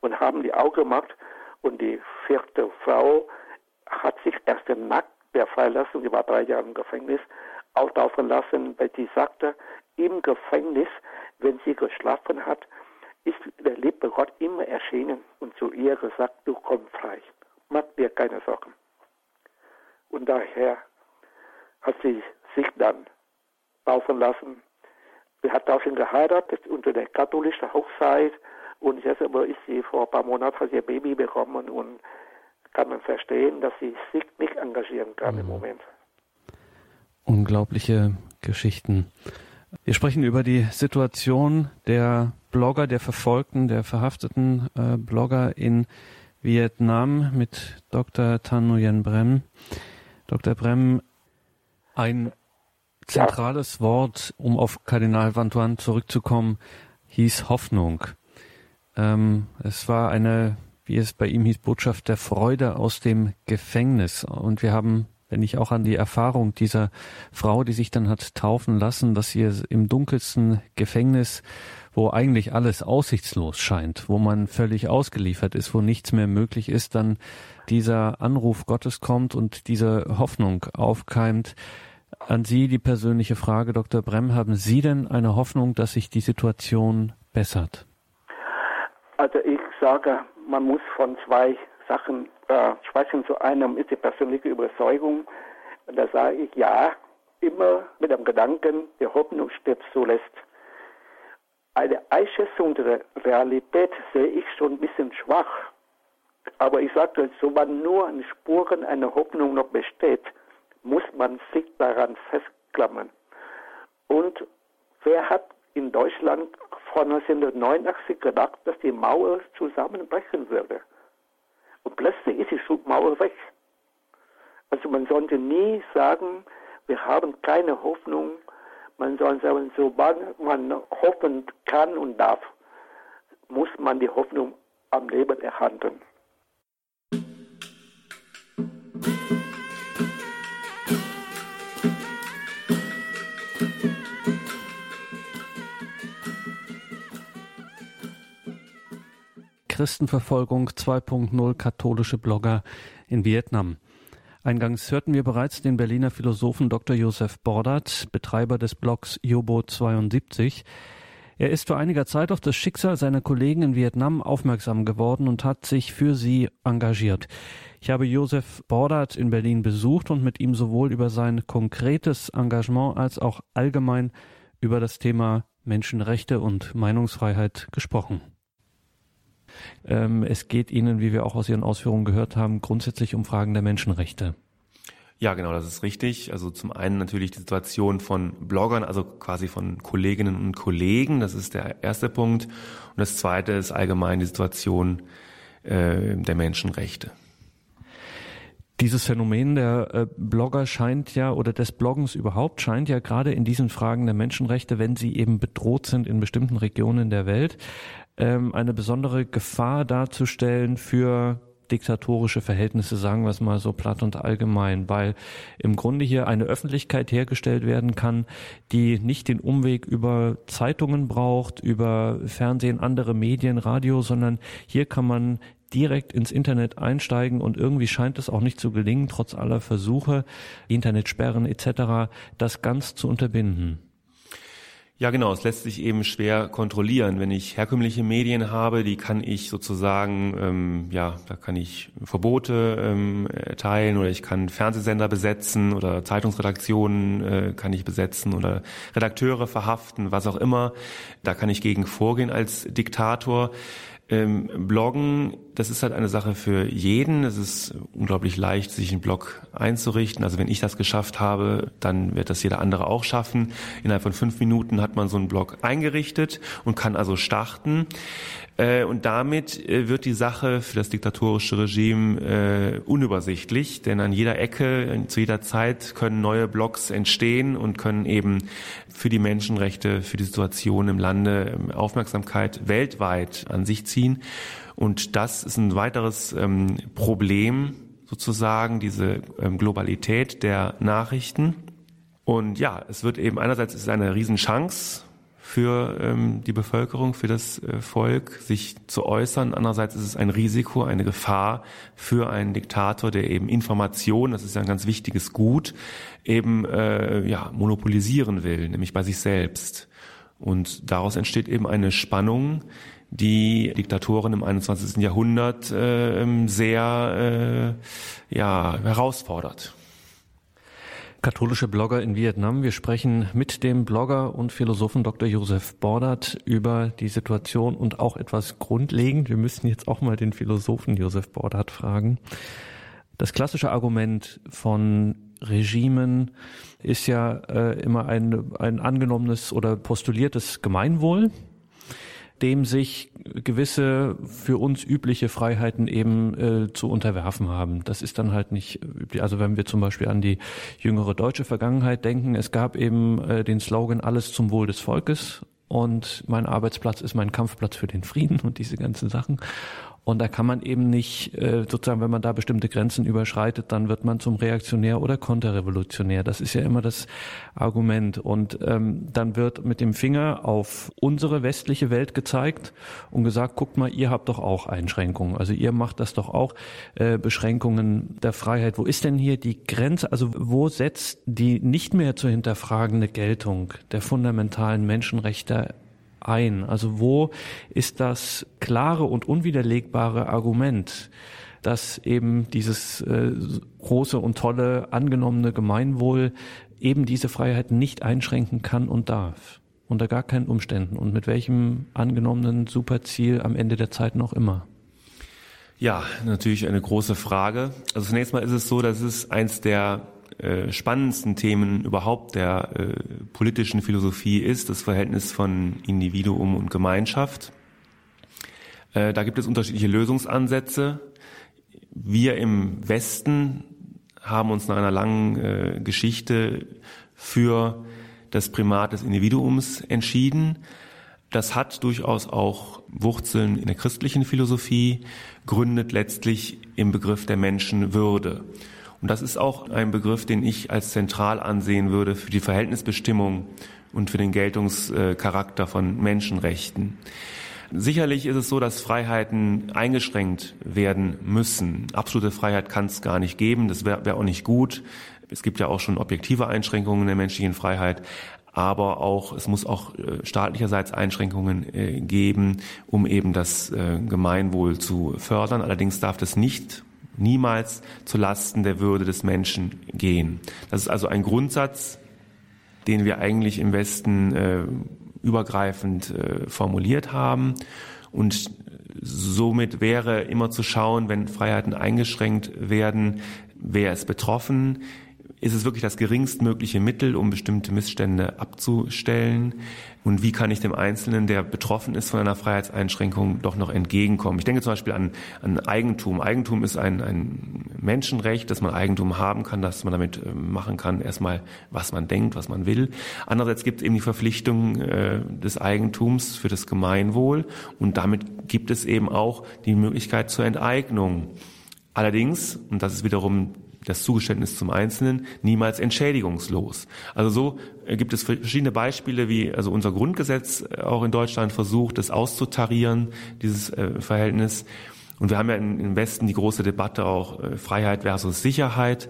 Und haben die auch gemacht und die vierte Frau hat sich erst nach der Freilassung, die war drei Jahre im Gefängnis, auch taufen lassen, weil sie sagte, im Gefängnis, wenn sie geschlafen hat, ist der liebe Gott immer erschienen und zu ihr gesagt, du kommst frei, mach dir keine Sorgen. Und daher hat sie sich dann taufen lassen. Sie hat auch schon geheiratet unter der katholischen Hochzeit und jetzt aber ist sie vor ein paar Monaten hat sie ein Baby bekommen und kann man verstehen, dass sie sich nicht engagieren kann mhm. im Moment. Unglaubliche Geschichten. Wir sprechen über die Situation der Blogger, der Verfolgten, der verhafteten äh, Blogger in Vietnam mit Dr. Tan Nguyen Brem. Dr. Brem, ein zentrales. Wort, um auf Kardinal Van zurückzukommen, hieß Hoffnung. Ähm, es war eine, wie es bei ihm hieß, Botschaft der Freude aus dem Gefängnis. Und wir haben, wenn ich auch an die Erfahrung dieser Frau, die sich dann hat taufen lassen, dass sie im dunkelsten Gefängnis wo eigentlich alles aussichtslos scheint, wo man völlig ausgeliefert ist, wo nichts mehr möglich ist, dann dieser Anruf Gottes kommt und diese Hoffnung aufkeimt. An Sie die persönliche Frage, Dr. Brem, haben Sie denn eine Hoffnung, dass sich die Situation bessert? Also ich sage, man muss von zwei Sachen äh, sprechen. Zu einem ist die persönliche Überzeugung. Da sage ich ja, immer mit dem Gedanken, die Hoffnung stirbt zuletzt eine Einschätzung der Realität sehe ich schon ein bisschen schwach. Aber ich sagte, sobald nur an Spuren einer Hoffnung noch besteht, muss man sich daran festklammern. Und wer hat in Deutschland vor 1989 gedacht, dass die Mauer zusammenbrechen würde? Und plötzlich ist die Mauer weg. Also man sollte nie sagen, wir haben keine Hoffnung, man soll sagen, sobald man hoffen kann und darf, muss man die Hoffnung am Leben erhalten. Christenverfolgung 2.0 katholische Blogger in Vietnam. Eingangs hörten wir bereits den Berliner Philosophen Dr. Josef Bordert, Betreiber des Blogs Jobo 72. Er ist vor einiger Zeit auf das Schicksal seiner Kollegen in Vietnam aufmerksam geworden und hat sich für sie engagiert. Ich habe Josef Bordert in Berlin besucht und mit ihm sowohl über sein konkretes Engagement als auch allgemein über das Thema Menschenrechte und Meinungsfreiheit gesprochen. Ähm, es geht Ihnen, wie wir auch aus Ihren Ausführungen gehört haben, grundsätzlich um Fragen der Menschenrechte. Ja, genau, das ist richtig. Also zum einen natürlich die Situation von Bloggern, also quasi von Kolleginnen und Kollegen, das ist der erste Punkt. Und das zweite ist allgemein die Situation äh, der Menschenrechte. Dieses Phänomen der äh, Blogger scheint ja, oder des Bloggens überhaupt, scheint ja gerade in diesen Fragen der Menschenrechte, wenn sie eben bedroht sind in bestimmten Regionen der Welt, ähm, eine besondere Gefahr darzustellen für diktatorische Verhältnisse, sagen wir es mal so platt und allgemein, weil im Grunde hier eine Öffentlichkeit hergestellt werden kann, die nicht den Umweg über Zeitungen braucht, über Fernsehen, andere Medien, Radio, sondern hier kann man direkt ins Internet einsteigen und irgendwie scheint es auch nicht zu gelingen, trotz aller Versuche, Internetsperren etc., das ganz zu unterbinden. Ja, genau. Es lässt sich eben schwer kontrollieren. Wenn ich herkömmliche Medien habe, die kann ich sozusagen, ähm, ja, da kann ich Verbote ähm, erteilen oder ich kann Fernsehsender besetzen oder Zeitungsredaktionen äh, kann ich besetzen oder Redakteure verhaften, was auch immer. Da kann ich gegen vorgehen als Diktator. Ähm, Bloggen, das ist halt eine Sache für jeden. Es ist unglaublich leicht, sich einen Blog einzurichten. Also wenn ich das geschafft habe, dann wird das jeder andere auch schaffen. Innerhalb von fünf Minuten hat man so einen Blog eingerichtet und kann also starten. Äh, und damit äh, wird die Sache für das diktatorische Regime äh, unübersichtlich, denn an jeder Ecke, zu jeder Zeit können neue Blogs entstehen und können eben für die Menschenrechte, für die Situation im Lande ähm, Aufmerksamkeit weltweit an sich ziehen. Und das ist ein weiteres ähm, Problem sozusagen, diese ähm, Globalität der Nachrichten. Und ja, es wird eben einerseits ist es eine Riesenchance für ähm, die Bevölkerung, für das äh, Volk, sich zu äußern. Andererseits ist es ein Risiko, eine Gefahr für einen Diktator, der eben Information, das ist ja ein ganz wichtiges Gut, eben äh, ja, monopolisieren will, nämlich bei sich selbst. Und daraus entsteht eben eine Spannung, die Diktatoren im 21. Jahrhundert äh, sehr äh, ja, herausfordert katholische Blogger in Vietnam. Wir sprechen mit dem Blogger und Philosophen Dr. Josef Bordert über die Situation und auch etwas grundlegend. Wir müssen jetzt auch mal den Philosophen Josef Bordert fragen. Das klassische Argument von Regimen ist ja äh, immer ein, ein angenommenes oder postuliertes Gemeinwohl dem sich gewisse für uns übliche Freiheiten eben äh, zu unterwerfen haben. Das ist dann halt nicht üblich. Also wenn wir zum Beispiel an die jüngere deutsche Vergangenheit denken, es gab eben äh, den Slogan Alles zum Wohl des Volkes und mein Arbeitsplatz ist mein Kampfplatz für den Frieden und diese ganzen Sachen. Und da kann man eben nicht, äh, sozusagen, wenn man da bestimmte Grenzen überschreitet, dann wird man zum Reaktionär oder Konterrevolutionär. Das ist ja immer das Argument. Und ähm, dann wird mit dem Finger auf unsere westliche Welt gezeigt und gesagt, guckt mal, ihr habt doch auch Einschränkungen. Also ihr macht das doch auch, äh, Beschränkungen der Freiheit. Wo ist denn hier die Grenze? Also wo setzt die nicht mehr zu hinterfragende Geltung der fundamentalen Menschenrechte ein? Also wo ist das klare und unwiderlegbare Argument, dass eben dieses äh, große und tolle angenommene Gemeinwohl eben diese Freiheiten nicht einschränken kann und darf? Unter gar keinen Umständen und mit welchem angenommenen Superziel am Ende der Zeit noch immer? Ja, natürlich eine große Frage. Also zunächst mal ist es so, dass es eins der äh, spannendsten Themen überhaupt der äh, politischen Philosophie ist, das Verhältnis von Individuum und Gemeinschaft. Äh, da gibt es unterschiedliche Lösungsansätze. Wir im Westen haben uns nach einer langen äh, Geschichte für das Primat des Individuums entschieden. Das hat durchaus auch Wurzeln in der christlichen Philosophie, gründet letztlich im Begriff der Menschenwürde. Und das ist auch ein Begriff, den ich als zentral ansehen würde für die Verhältnisbestimmung und für den Geltungscharakter von Menschenrechten. Sicherlich ist es so, dass Freiheiten eingeschränkt werden müssen. Absolute Freiheit kann es gar nicht geben. Das wäre wär auch nicht gut. Es gibt ja auch schon objektive Einschränkungen der menschlichen Freiheit. Aber auch, es muss auch äh, staatlicherseits Einschränkungen äh, geben, um eben das äh, Gemeinwohl zu fördern. Allerdings darf das nicht niemals zu Lasten der Würde des Menschen gehen. Das ist also ein Grundsatz, den wir eigentlich im Westen äh, übergreifend äh, formuliert haben. Und somit wäre immer zu schauen, wenn Freiheiten eingeschränkt werden, wer ist betroffen, ist es wirklich das geringstmögliche Mittel, um bestimmte Missstände abzustellen? Und wie kann ich dem Einzelnen, der betroffen ist von einer Freiheitseinschränkung, doch noch entgegenkommen? Ich denke zum Beispiel an, an Eigentum. Eigentum ist ein, ein Menschenrecht, dass man Eigentum haben kann, dass man damit äh, machen kann, erstmal, was man denkt, was man will. Andererseits gibt es eben die Verpflichtung äh, des Eigentums für das Gemeinwohl und damit gibt es eben auch die Möglichkeit zur Enteignung. Allerdings, und das ist wiederum das Zugeständnis zum Einzelnen niemals entschädigungslos. Also so äh, gibt es verschiedene Beispiele, wie also unser Grundgesetz äh, auch in Deutschland versucht, das auszutarieren, dieses äh, Verhältnis. Und wir haben ja im Westen die große Debatte auch Freiheit versus Sicherheit.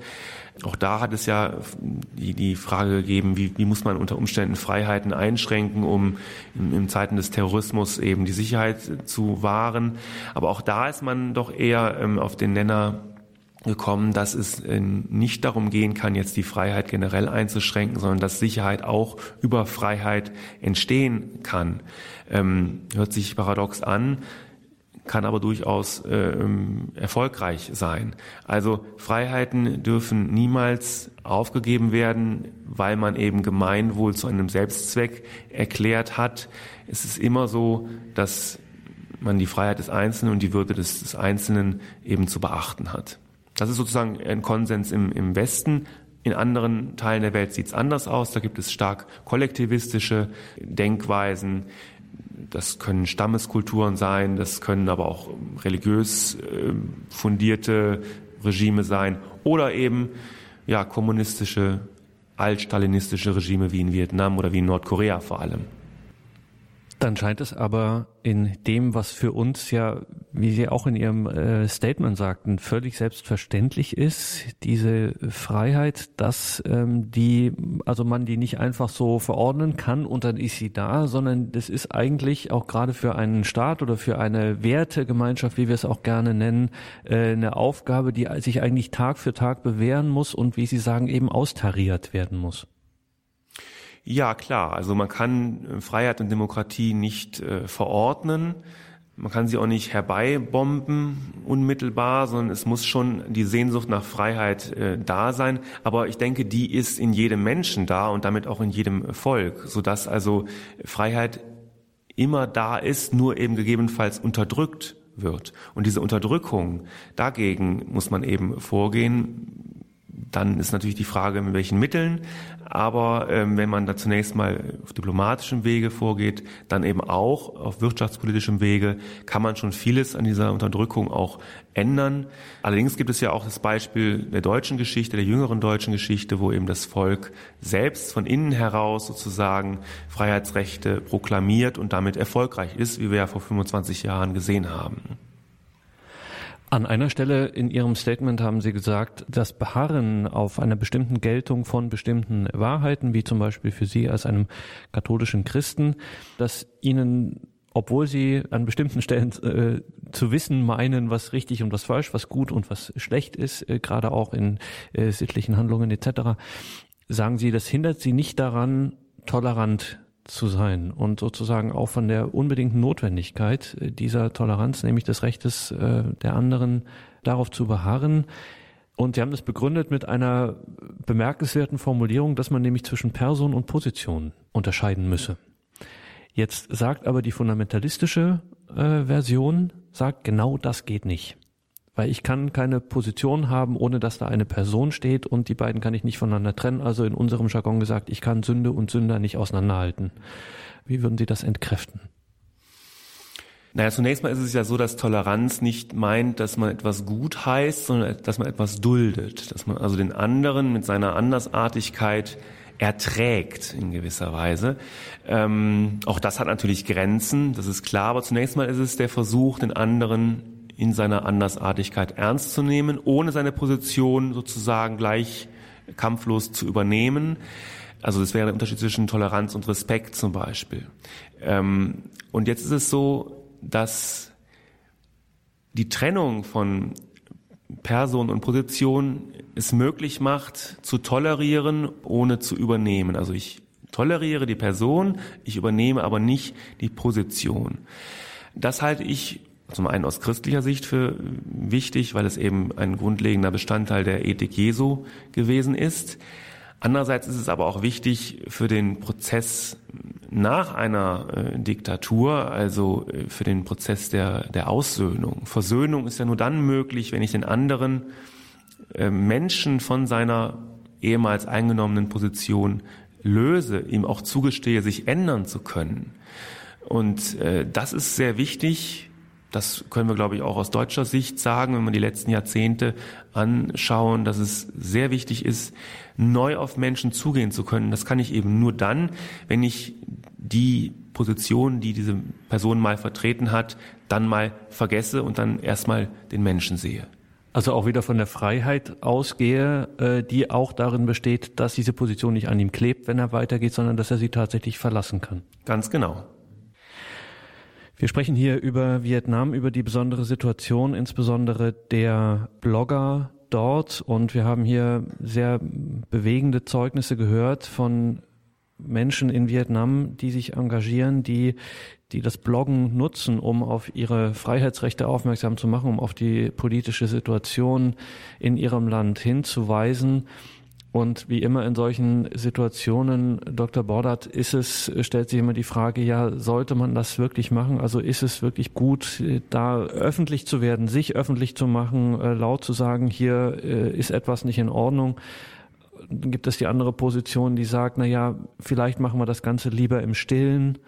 Auch da hat es ja die, die Frage gegeben, wie, wie muss man unter Umständen Freiheiten einschränken, um in, in Zeiten des Terrorismus eben die Sicherheit zu wahren. Aber auch da ist man doch eher ähm, auf den Nenner gekommen, dass es äh, nicht darum gehen kann, jetzt die Freiheit generell einzuschränken, sondern dass Sicherheit auch über Freiheit entstehen kann. Ähm, hört sich paradox an, kann aber durchaus äh, erfolgreich sein. Also Freiheiten dürfen niemals aufgegeben werden, weil man eben Gemeinwohl zu einem Selbstzweck erklärt hat. Es ist immer so, dass man die Freiheit des Einzelnen und die Würde des, des Einzelnen eben zu beachten hat. Das ist sozusagen ein Konsens im, im Westen. In anderen Teilen der Welt sieht es anders aus. Da gibt es stark kollektivistische Denkweisen. Das können Stammeskulturen sein, das können aber auch religiös äh, fundierte Regime sein oder eben ja kommunistische, altstalinistische Regime wie in Vietnam oder wie in Nordkorea vor allem. Dann scheint es aber in dem, was für uns ja, wie Sie auch in Ihrem äh, Statement sagten, völlig selbstverständlich ist, diese Freiheit, dass ähm, die, also man die nicht einfach so verordnen kann und dann ist sie da, sondern das ist eigentlich auch gerade für einen Staat oder für eine Wertegemeinschaft, wie wir es auch gerne nennen, äh, eine Aufgabe, die sich eigentlich Tag für Tag bewähren muss und wie Sie sagen, eben austariert werden muss. Ja, klar. Also man kann äh, Freiheit und Demokratie nicht äh, verordnen. Man kann sie auch nicht herbeibomben unmittelbar, sondern es muss schon die Sehnsucht nach Freiheit äh, da sein. Aber ich denke, die ist in jedem Menschen da und damit auch in jedem Volk, sodass also Freiheit immer da ist, nur eben gegebenenfalls unterdrückt wird. Und diese Unterdrückung, dagegen muss man eben vorgehen dann ist natürlich die Frage, mit welchen Mitteln. Aber ähm, wenn man da zunächst mal auf diplomatischem Wege vorgeht, dann eben auch auf wirtschaftspolitischem Wege, kann man schon vieles an dieser Unterdrückung auch ändern. Allerdings gibt es ja auch das Beispiel der deutschen Geschichte, der jüngeren deutschen Geschichte, wo eben das Volk selbst von innen heraus sozusagen Freiheitsrechte proklamiert und damit erfolgreich ist, wie wir ja vor 25 Jahren gesehen haben. An einer Stelle in Ihrem Statement haben Sie gesagt, das Beharren auf einer bestimmten Geltung von bestimmten Wahrheiten, wie zum Beispiel für Sie als einem katholischen Christen, dass Ihnen obwohl sie an bestimmten Stellen äh, zu wissen meinen, was richtig und was falsch, was gut und was schlecht ist, äh, gerade auch in äh, sittlichen Handlungen etc., sagen sie, das hindert sie nicht daran, tolerant zu sein und sozusagen auch von der unbedingten Notwendigkeit äh, dieser Toleranz, nämlich des Rechtes äh, der anderen, darauf zu beharren. Und sie haben das begründet mit einer bemerkenswerten Formulierung, dass man nämlich zwischen Person und Position unterscheiden müsse. Jetzt sagt aber die fundamentalistische äh, Version, sagt genau das geht nicht weil ich kann keine Position haben, ohne dass da eine Person steht und die beiden kann ich nicht voneinander trennen. Also in unserem Jargon gesagt, ich kann Sünde und Sünder nicht auseinanderhalten. Wie würden Sie das entkräften? Naja, zunächst mal ist es ja so, dass Toleranz nicht meint, dass man etwas gut heißt, sondern dass man etwas duldet. Dass man also den anderen mit seiner Andersartigkeit erträgt in gewisser Weise. Ähm, auch das hat natürlich Grenzen, das ist klar, aber zunächst mal ist es der Versuch, den anderen in seiner Andersartigkeit ernst zu nehmen, ohne seine Position sozusagen gleich kampflos zu übernehmen. Also das wäre der Unterschied zwischen Toleranz und Respekt zum Beispiel. Ähm, und jetzt ist es so, dass die Trennung von Person und Position es möglich macht, zu tolerieren, ohne zu übernehmen. Also ich toleriere die Person, ich übernehme aber nicht die Position. Das halte ich zum einen aus christlicher Sicht für wichtig, weil es eben ein grundlegender Bestandteil der Ethik Jesu gewesen ist. Andererseits ist es aber auch wichtig für den Prozess nach einer äh, Diktatur, also äh, für den Prozess der, der Aussöhnung. Versöhnung ist ja nur dann möglich, wenn ich den anderen äh, Menschen von seiner ehemals eingenommenen Position löse, ihm auch zugestehe, sich ändern zu können. Und äh, das ist sehr wichtig, das können wir, glaube ich, auch aus deutscher Sicht sagen, wenn wir die letzten Jahrzehnte anschauen, dass es sehr wichtig ist, neu auf Menschen zugehen zu können. Das kann ich eben nur dann, wenn ich die Position, die diese Person mal vertreten hat, dann mal vergesse und dann erstmal den Menschen sehe. Also auch wieder von der Freiheit ausgehe, äh, die auch darin besteht, dass diese Position nicht an ihm klebt, wenn er weitergeht, sondern dass er sie tatsächlich verlassen kann. Ganz genau. Wir sprechen hier über Vietnam, über die besondere Situation, insbesondere der Blogger dort. Und wir haben hier sehr bewegende Zeugnisse gehört von Menschen in Vietnam, die sich engagieren, die die das Bloggen nutzen, um auf ihre Freiheitsrechte aufmerksam zu machen, um auf die politische Situation in ihrem Land hinzuweisen. Und wie immer in solchen Situationen, Dr. Bordert, ist es, stellt sich immer die Frage, ja, sollte man das wirklich machen? Also ist es wirklich gut, da öffentlich zu werden, sich öffentlich zu machen, äh, laut zu sagen, hier äh, ist etwas nicht in Ordnung? Dann gibt es die andere Position, die sagt, na ja, vielleicht machen wir das Ganze lieber im Stillen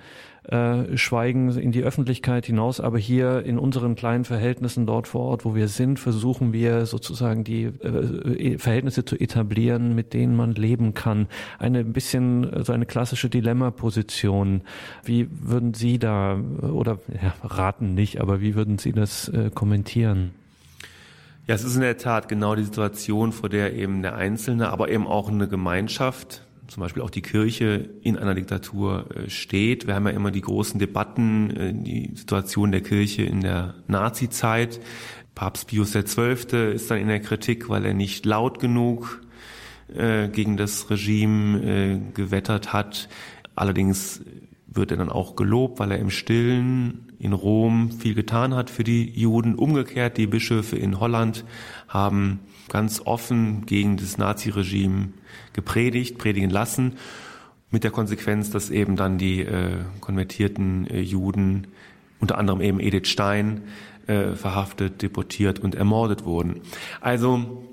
äh, schweigen in die Öffentlichkeit hinaus, aber hier in unseren kleinen Verhältnissen dort vor Ort, wo wir sind, versuchen wir sozusagen die äh, Verhältnisse zu etablieren, mit denen man leben kann. Eine ein bisschen so eine klassische Dilemma-Position. Wie würden Sie da oder ja, raten nicht, aber wie würden Sie das äh, kommentieren? Ja, es ist in der Tat genau die Situation, vor der eben der Einzelne, aber eben auch eine Gemeinschaft zum Beispiel auch die Kirche in einer Diktatur äh, steht. Wir haben ja immer die großen Debatten, äh, die Situation der Kirche in der Nazi-Zeit. Papst Pius XII. ist dann in der Kritik, weil er nicht laut genug äh, gegen das Regime gewettert hat. Allerdings wird er dann auch gelobt, weil er im Stillen in Rom viel getan hat für die Juden. Umgekehrt, die Bischöfe in Holland haben ganz offen gegen das Naziregime gepredigt, predigen lassen, mit der Konsequenz, dass eben dann die äh, konvertierten äh, Juden, unter anderem eben Edith Stein, äh, verhaftet, deportiert und ermordet wurden. Also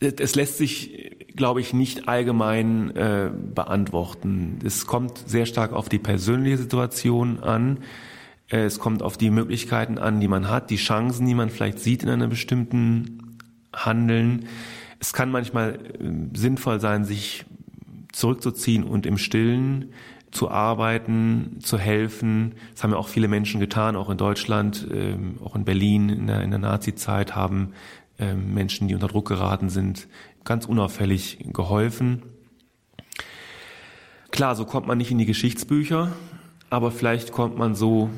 es lässt sich, glaube ich, nicht allgemein äh, beantworten. Es kommt sehr stark auf die persönliche Situation an. Äh, es kommt auf die Möglichkeiten an, die man hat, die Chancen, die man vielleicht sieht in einem bestimmten Handeln. Es kann manchmal äh, sinnvoll sein, sich zurückzuziehen und im Stillen zu arbeiten, zu helfen. Das haben ja auch viele Menschen getan, auch in Deutschland, ähm, auch in Berlin in der, in der Nazi-Zeit haben ähm, Menschen, die unter Druck geraten sind, ganz unauffällig geholfen. Klar, so kommt man nicht in die Geschichtsbücher, aber vielleicht kommt man so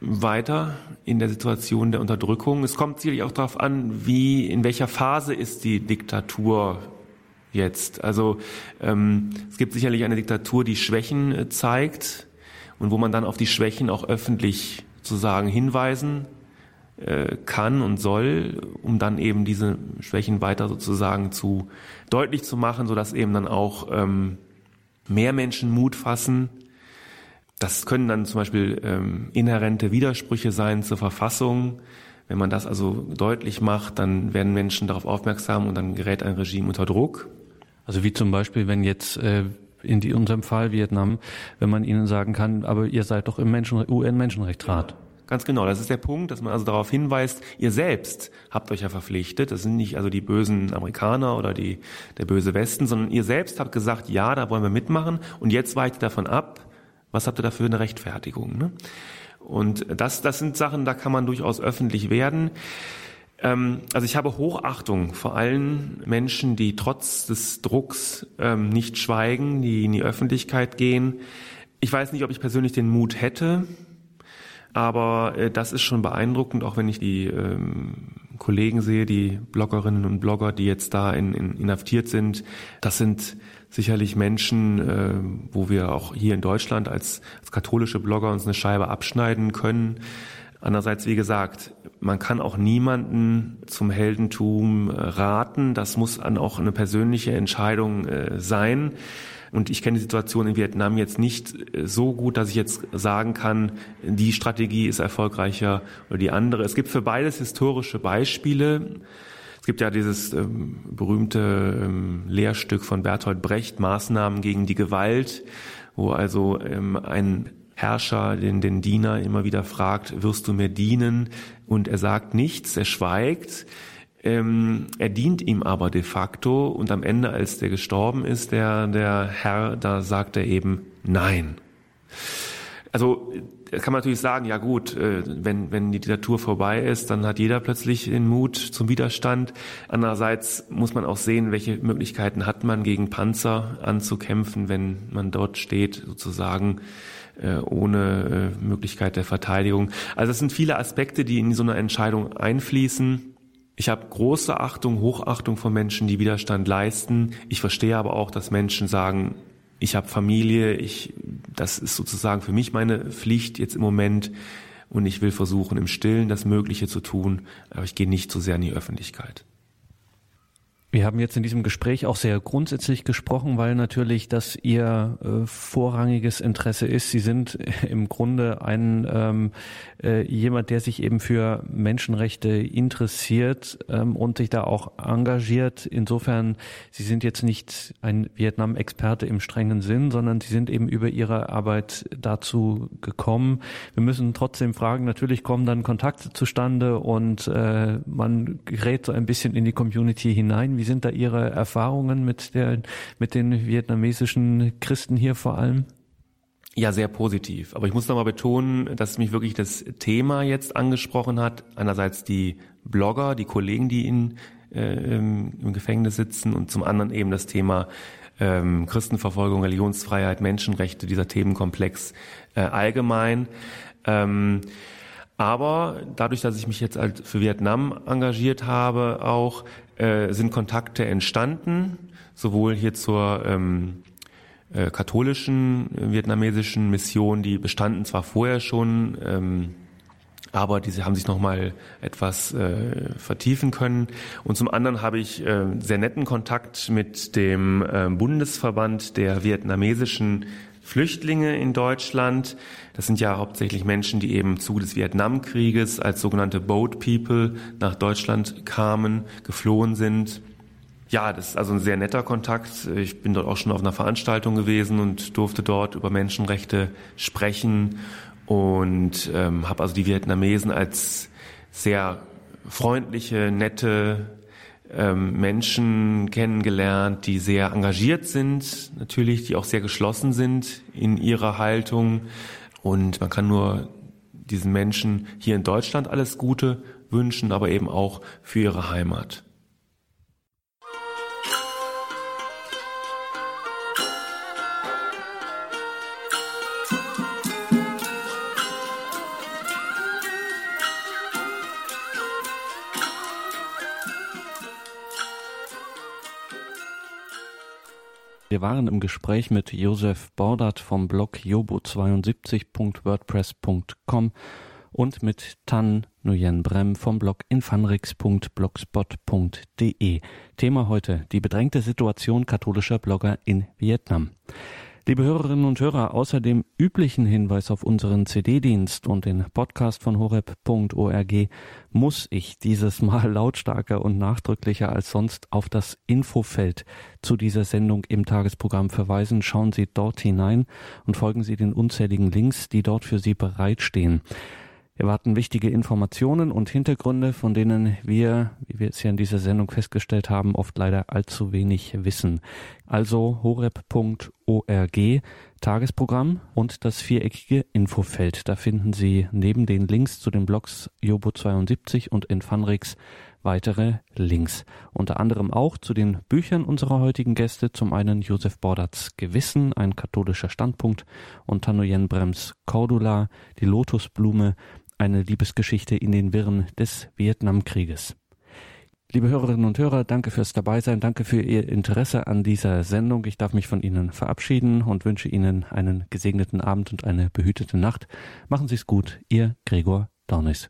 weiter in der Situation der Unterdrückung. Es kommt sicherlich auch darauf an, wie, in welcher Phase ist die Diktatur jetzt. Also ähm, es gibt sicherlich eine Diktatur, die Schwächen äh, zeigt und wo man dann auf die Schwächen auch öffentlich sozusagen hinweisen äh, kann und soll, um dann eben diese Schwächen weiter sozusagen zu deutlich zu machen, so dass eben dann auch ähm, mehr Menschen Mut fassen, das können dann zum Beispiel ähm, inhärente Widersprüche sein zur Verfassung. Wenn man das also deutlich macht, dann werden Menschen darauf aufmerksam und dann gerät ein Regime unter Druck. Also wie zum Beispiel, wenn jetzt äh, in die, unserem Fall Vietnam, wenn man ihnen sagen kann, aber ihr seid doch im Menschen, UN-Menschenrechtsrat. Ganz genau, das ist der Punkt, dass man also darauf hinweist, ihr selbst habt euch ja verpflichtet, das sind nicht also die bösen Amerikaner oder die, der böse Westen, sondern ihr selbst habt gesagt, ja, da wollen wir mitmachen und jetzt weicht davon ab, was habt ihr dafür eine Rechtfertigung? Ne? Und das, das sind Sachen, da kann man durchaus öffentlich werden. Ähm, also ich habe Hochachtung vor allen Menschen, die trotz des Drucks ähm, nicht schweigen, die in die Öffentlichkeit gehen. Ich weiß nicht, ob ich persönlich den Mut hätte, aber äh, das ist schon beeindruckend, auch wenn ich die ähm, Kollegen sehe, die Bloggerinnen und Blogger, die jetzt da in, in, inhaftiert sind. Das sind sicherlich Menschen, äh, wo wir auch hier in Deutschland als, als katholische Blogger uns eine Scheibe abschneiden können. Andererseits, wie gesagt, man kann auch niemanden zum Heldentum äh, raten. Das muss dann auch eine persönliche Entscheidung äh, sein. Und ich kenne die Situation in Vietnam jetzt nicht äh, so gut, dass ich jetzt sagen kann, die Strategie ist erfolgreicher oder die andere. Es gibt für beides historische Beispiele. Gibt ja dieses ähm, berühmte ähm, Lehrstück von Bertolt Brecht, Maßnahmen gegen die Gewalt, wo also ähm, ein Herrscher den, den Diener immer wieder fragt, wirst du mir dienen? Und er sagt nichts, er schweigt. Ähm, er dient ihm aber de facto und am Ende, als der gestorben ist, der, der Herr, da sagt er eben Nein. Also kann man natürlich sagen, ja gut, äh, wenn, wenn die Diktatur vorbei ist, dann hat jeder plötzlich den Mut zum Widerstand. Andererseits muss man auch sehen, welche Möglichkeiten hat man, gegen Panzer anzukämpfen, wenn man dort steht, sozusagen äh, ohne äh, Möglichkeit der Verteidigung. Also es sind viele Aspekte, die in so eine Entscheidung einfließen. Ich habe große Achtung, Hochachtung von Menschen, die Widerstand leisten. Ich verstehe aber auch, dass Menschen sagen, ich habe Familie, ich, das ist sozusagen für mich meine Pflicht jetzt im Moment und ich will versuchen, im Stillen das Mögliche zu tun, aber ich gehe nicht so sehr in die Öffentlichkeit. Wir haben jetzt in diesem Gespräch auch sehr grundsätzlich gesprochen, weil natürlich das Ihr äh, vorrangiges Interesse ist. Sie sind im Grunde ein ähm, äh, jemand, der sich eben für Menschenrechte interessiert ähm, und sich da auch engagiert. Insofern, Sie sind jetzt nicht ein Vietnam-Experte im strengen Sinn, sondern Sie sind eben über Ihre Arbeit dazu gekommen. Wir müssen trotzdem fragen, natürlich kommen dann Kontakte zustande und äh, man gerät so ein bisschen in die Community hinein. Wie sind da Ihre Erfahrungen mit, der, mit den vietnamesischen Christen hier vor allem? Ja, sehr positiv. Aber ich muss nochmal betonen, dass mich wirklich das Thema jetzt angesprochen hat. Einerseits die Blogger, die Kollegen, die in, äh, im Gefängnis sitzen und zum anderen eben das Thema ähm, Christenverfolgung, Religionsfreiheit, Menschenrechte, dieser Themenkomplex äh, allgemein. Ähm, aber dadurch, dass ich mich jetzt halt für Vietnam engagiert habe, auch äh, sind Kontakte entstanden, sowohl hier zur ähm, äh, katholischen äh, vietnamesischen Mission, die bestanden zwar vorher schon, ähm, aber diese haben sich nochmal etwas äh, vertiefen können. Und zum anderen habe ich äh, sehr netten Kontakt mit dem äh, Bundesverband der vietnamesischen Flüchtlinge in Deutschland. Das sind ja hauptsächlich Menschen, die eben zu des Vietnamkrieges als sogenannte Boat People nach Deutschland kamen, geflohen sind. Ja, das ist also ein sehr netter Kontakt. Ich bin dort auch schon auf einer Veranstaltung gewesen und durfte dort über Menschenrechte sprechen und ähm, habe also die Vietnamesen als sehr freundliche, nette ähm, Menschen kennengelernt, die sehr engagiert sind, natürlich, die auch sehr geschlossen sind in ihrer Haltung. Und man kann nur diesen Menschen hier in Deutschland alles Gute wünschen, aber eben auch für ihre Heimat. Wir waren im Gespräch mit Josef Bordert vom Blog jobo72.wordpress.com und mit Tan Nguyen Brem vom Blog infanrix.blogspot.de. Thema heute die bedrängte Situation katholischer Blogger in Vietnam. Liebe Hörerinnen und Hörer, außer dem üblichen Hinweis auf unseren CD-Dienst und den Podcast von horeb.org muss ich dieses Mal lautstarker und nachdrücklicher als sonst auf das Infofeld zu dieser Sendung im Tagesprogramm verweisen. Schauen Sie dort hinein und folgen Sie den unzähligen Links, die dort für Sie bereitstehen erwarten wichtige Informationen und Hintergründe, von denen wir, wie wir es ja in dieser Sendung festgestellt haben, oft leider allzu wenig wissen. Also horeb.org, Tagesprogramm und das viereckige Infofeld. Da finden Sie neben den Links zu den Blogs Jobo 72 und Infanrix weitere Links. Unter anderem auch zu den Büchern unserer heutigen Gäste. Zum einen Josef Bordatz Gewissen, ein katholischer Standpunkt und Tanoyen Brems Cordula, die Lotusblume, eine Liebesgeschichte in den Wirren des Vietnamkrieges. Liebe Hörerinnen und Hörer, danke fürs Dabeisein, danke für Ihr Interesse an dieser Sendung. Ich darf mich von Ihnen verabschieden und wünsche Ihnen einen gesegneten Abend und eine behütete Nacht. Machen Sie es gut, Ihr Gregor Dornis.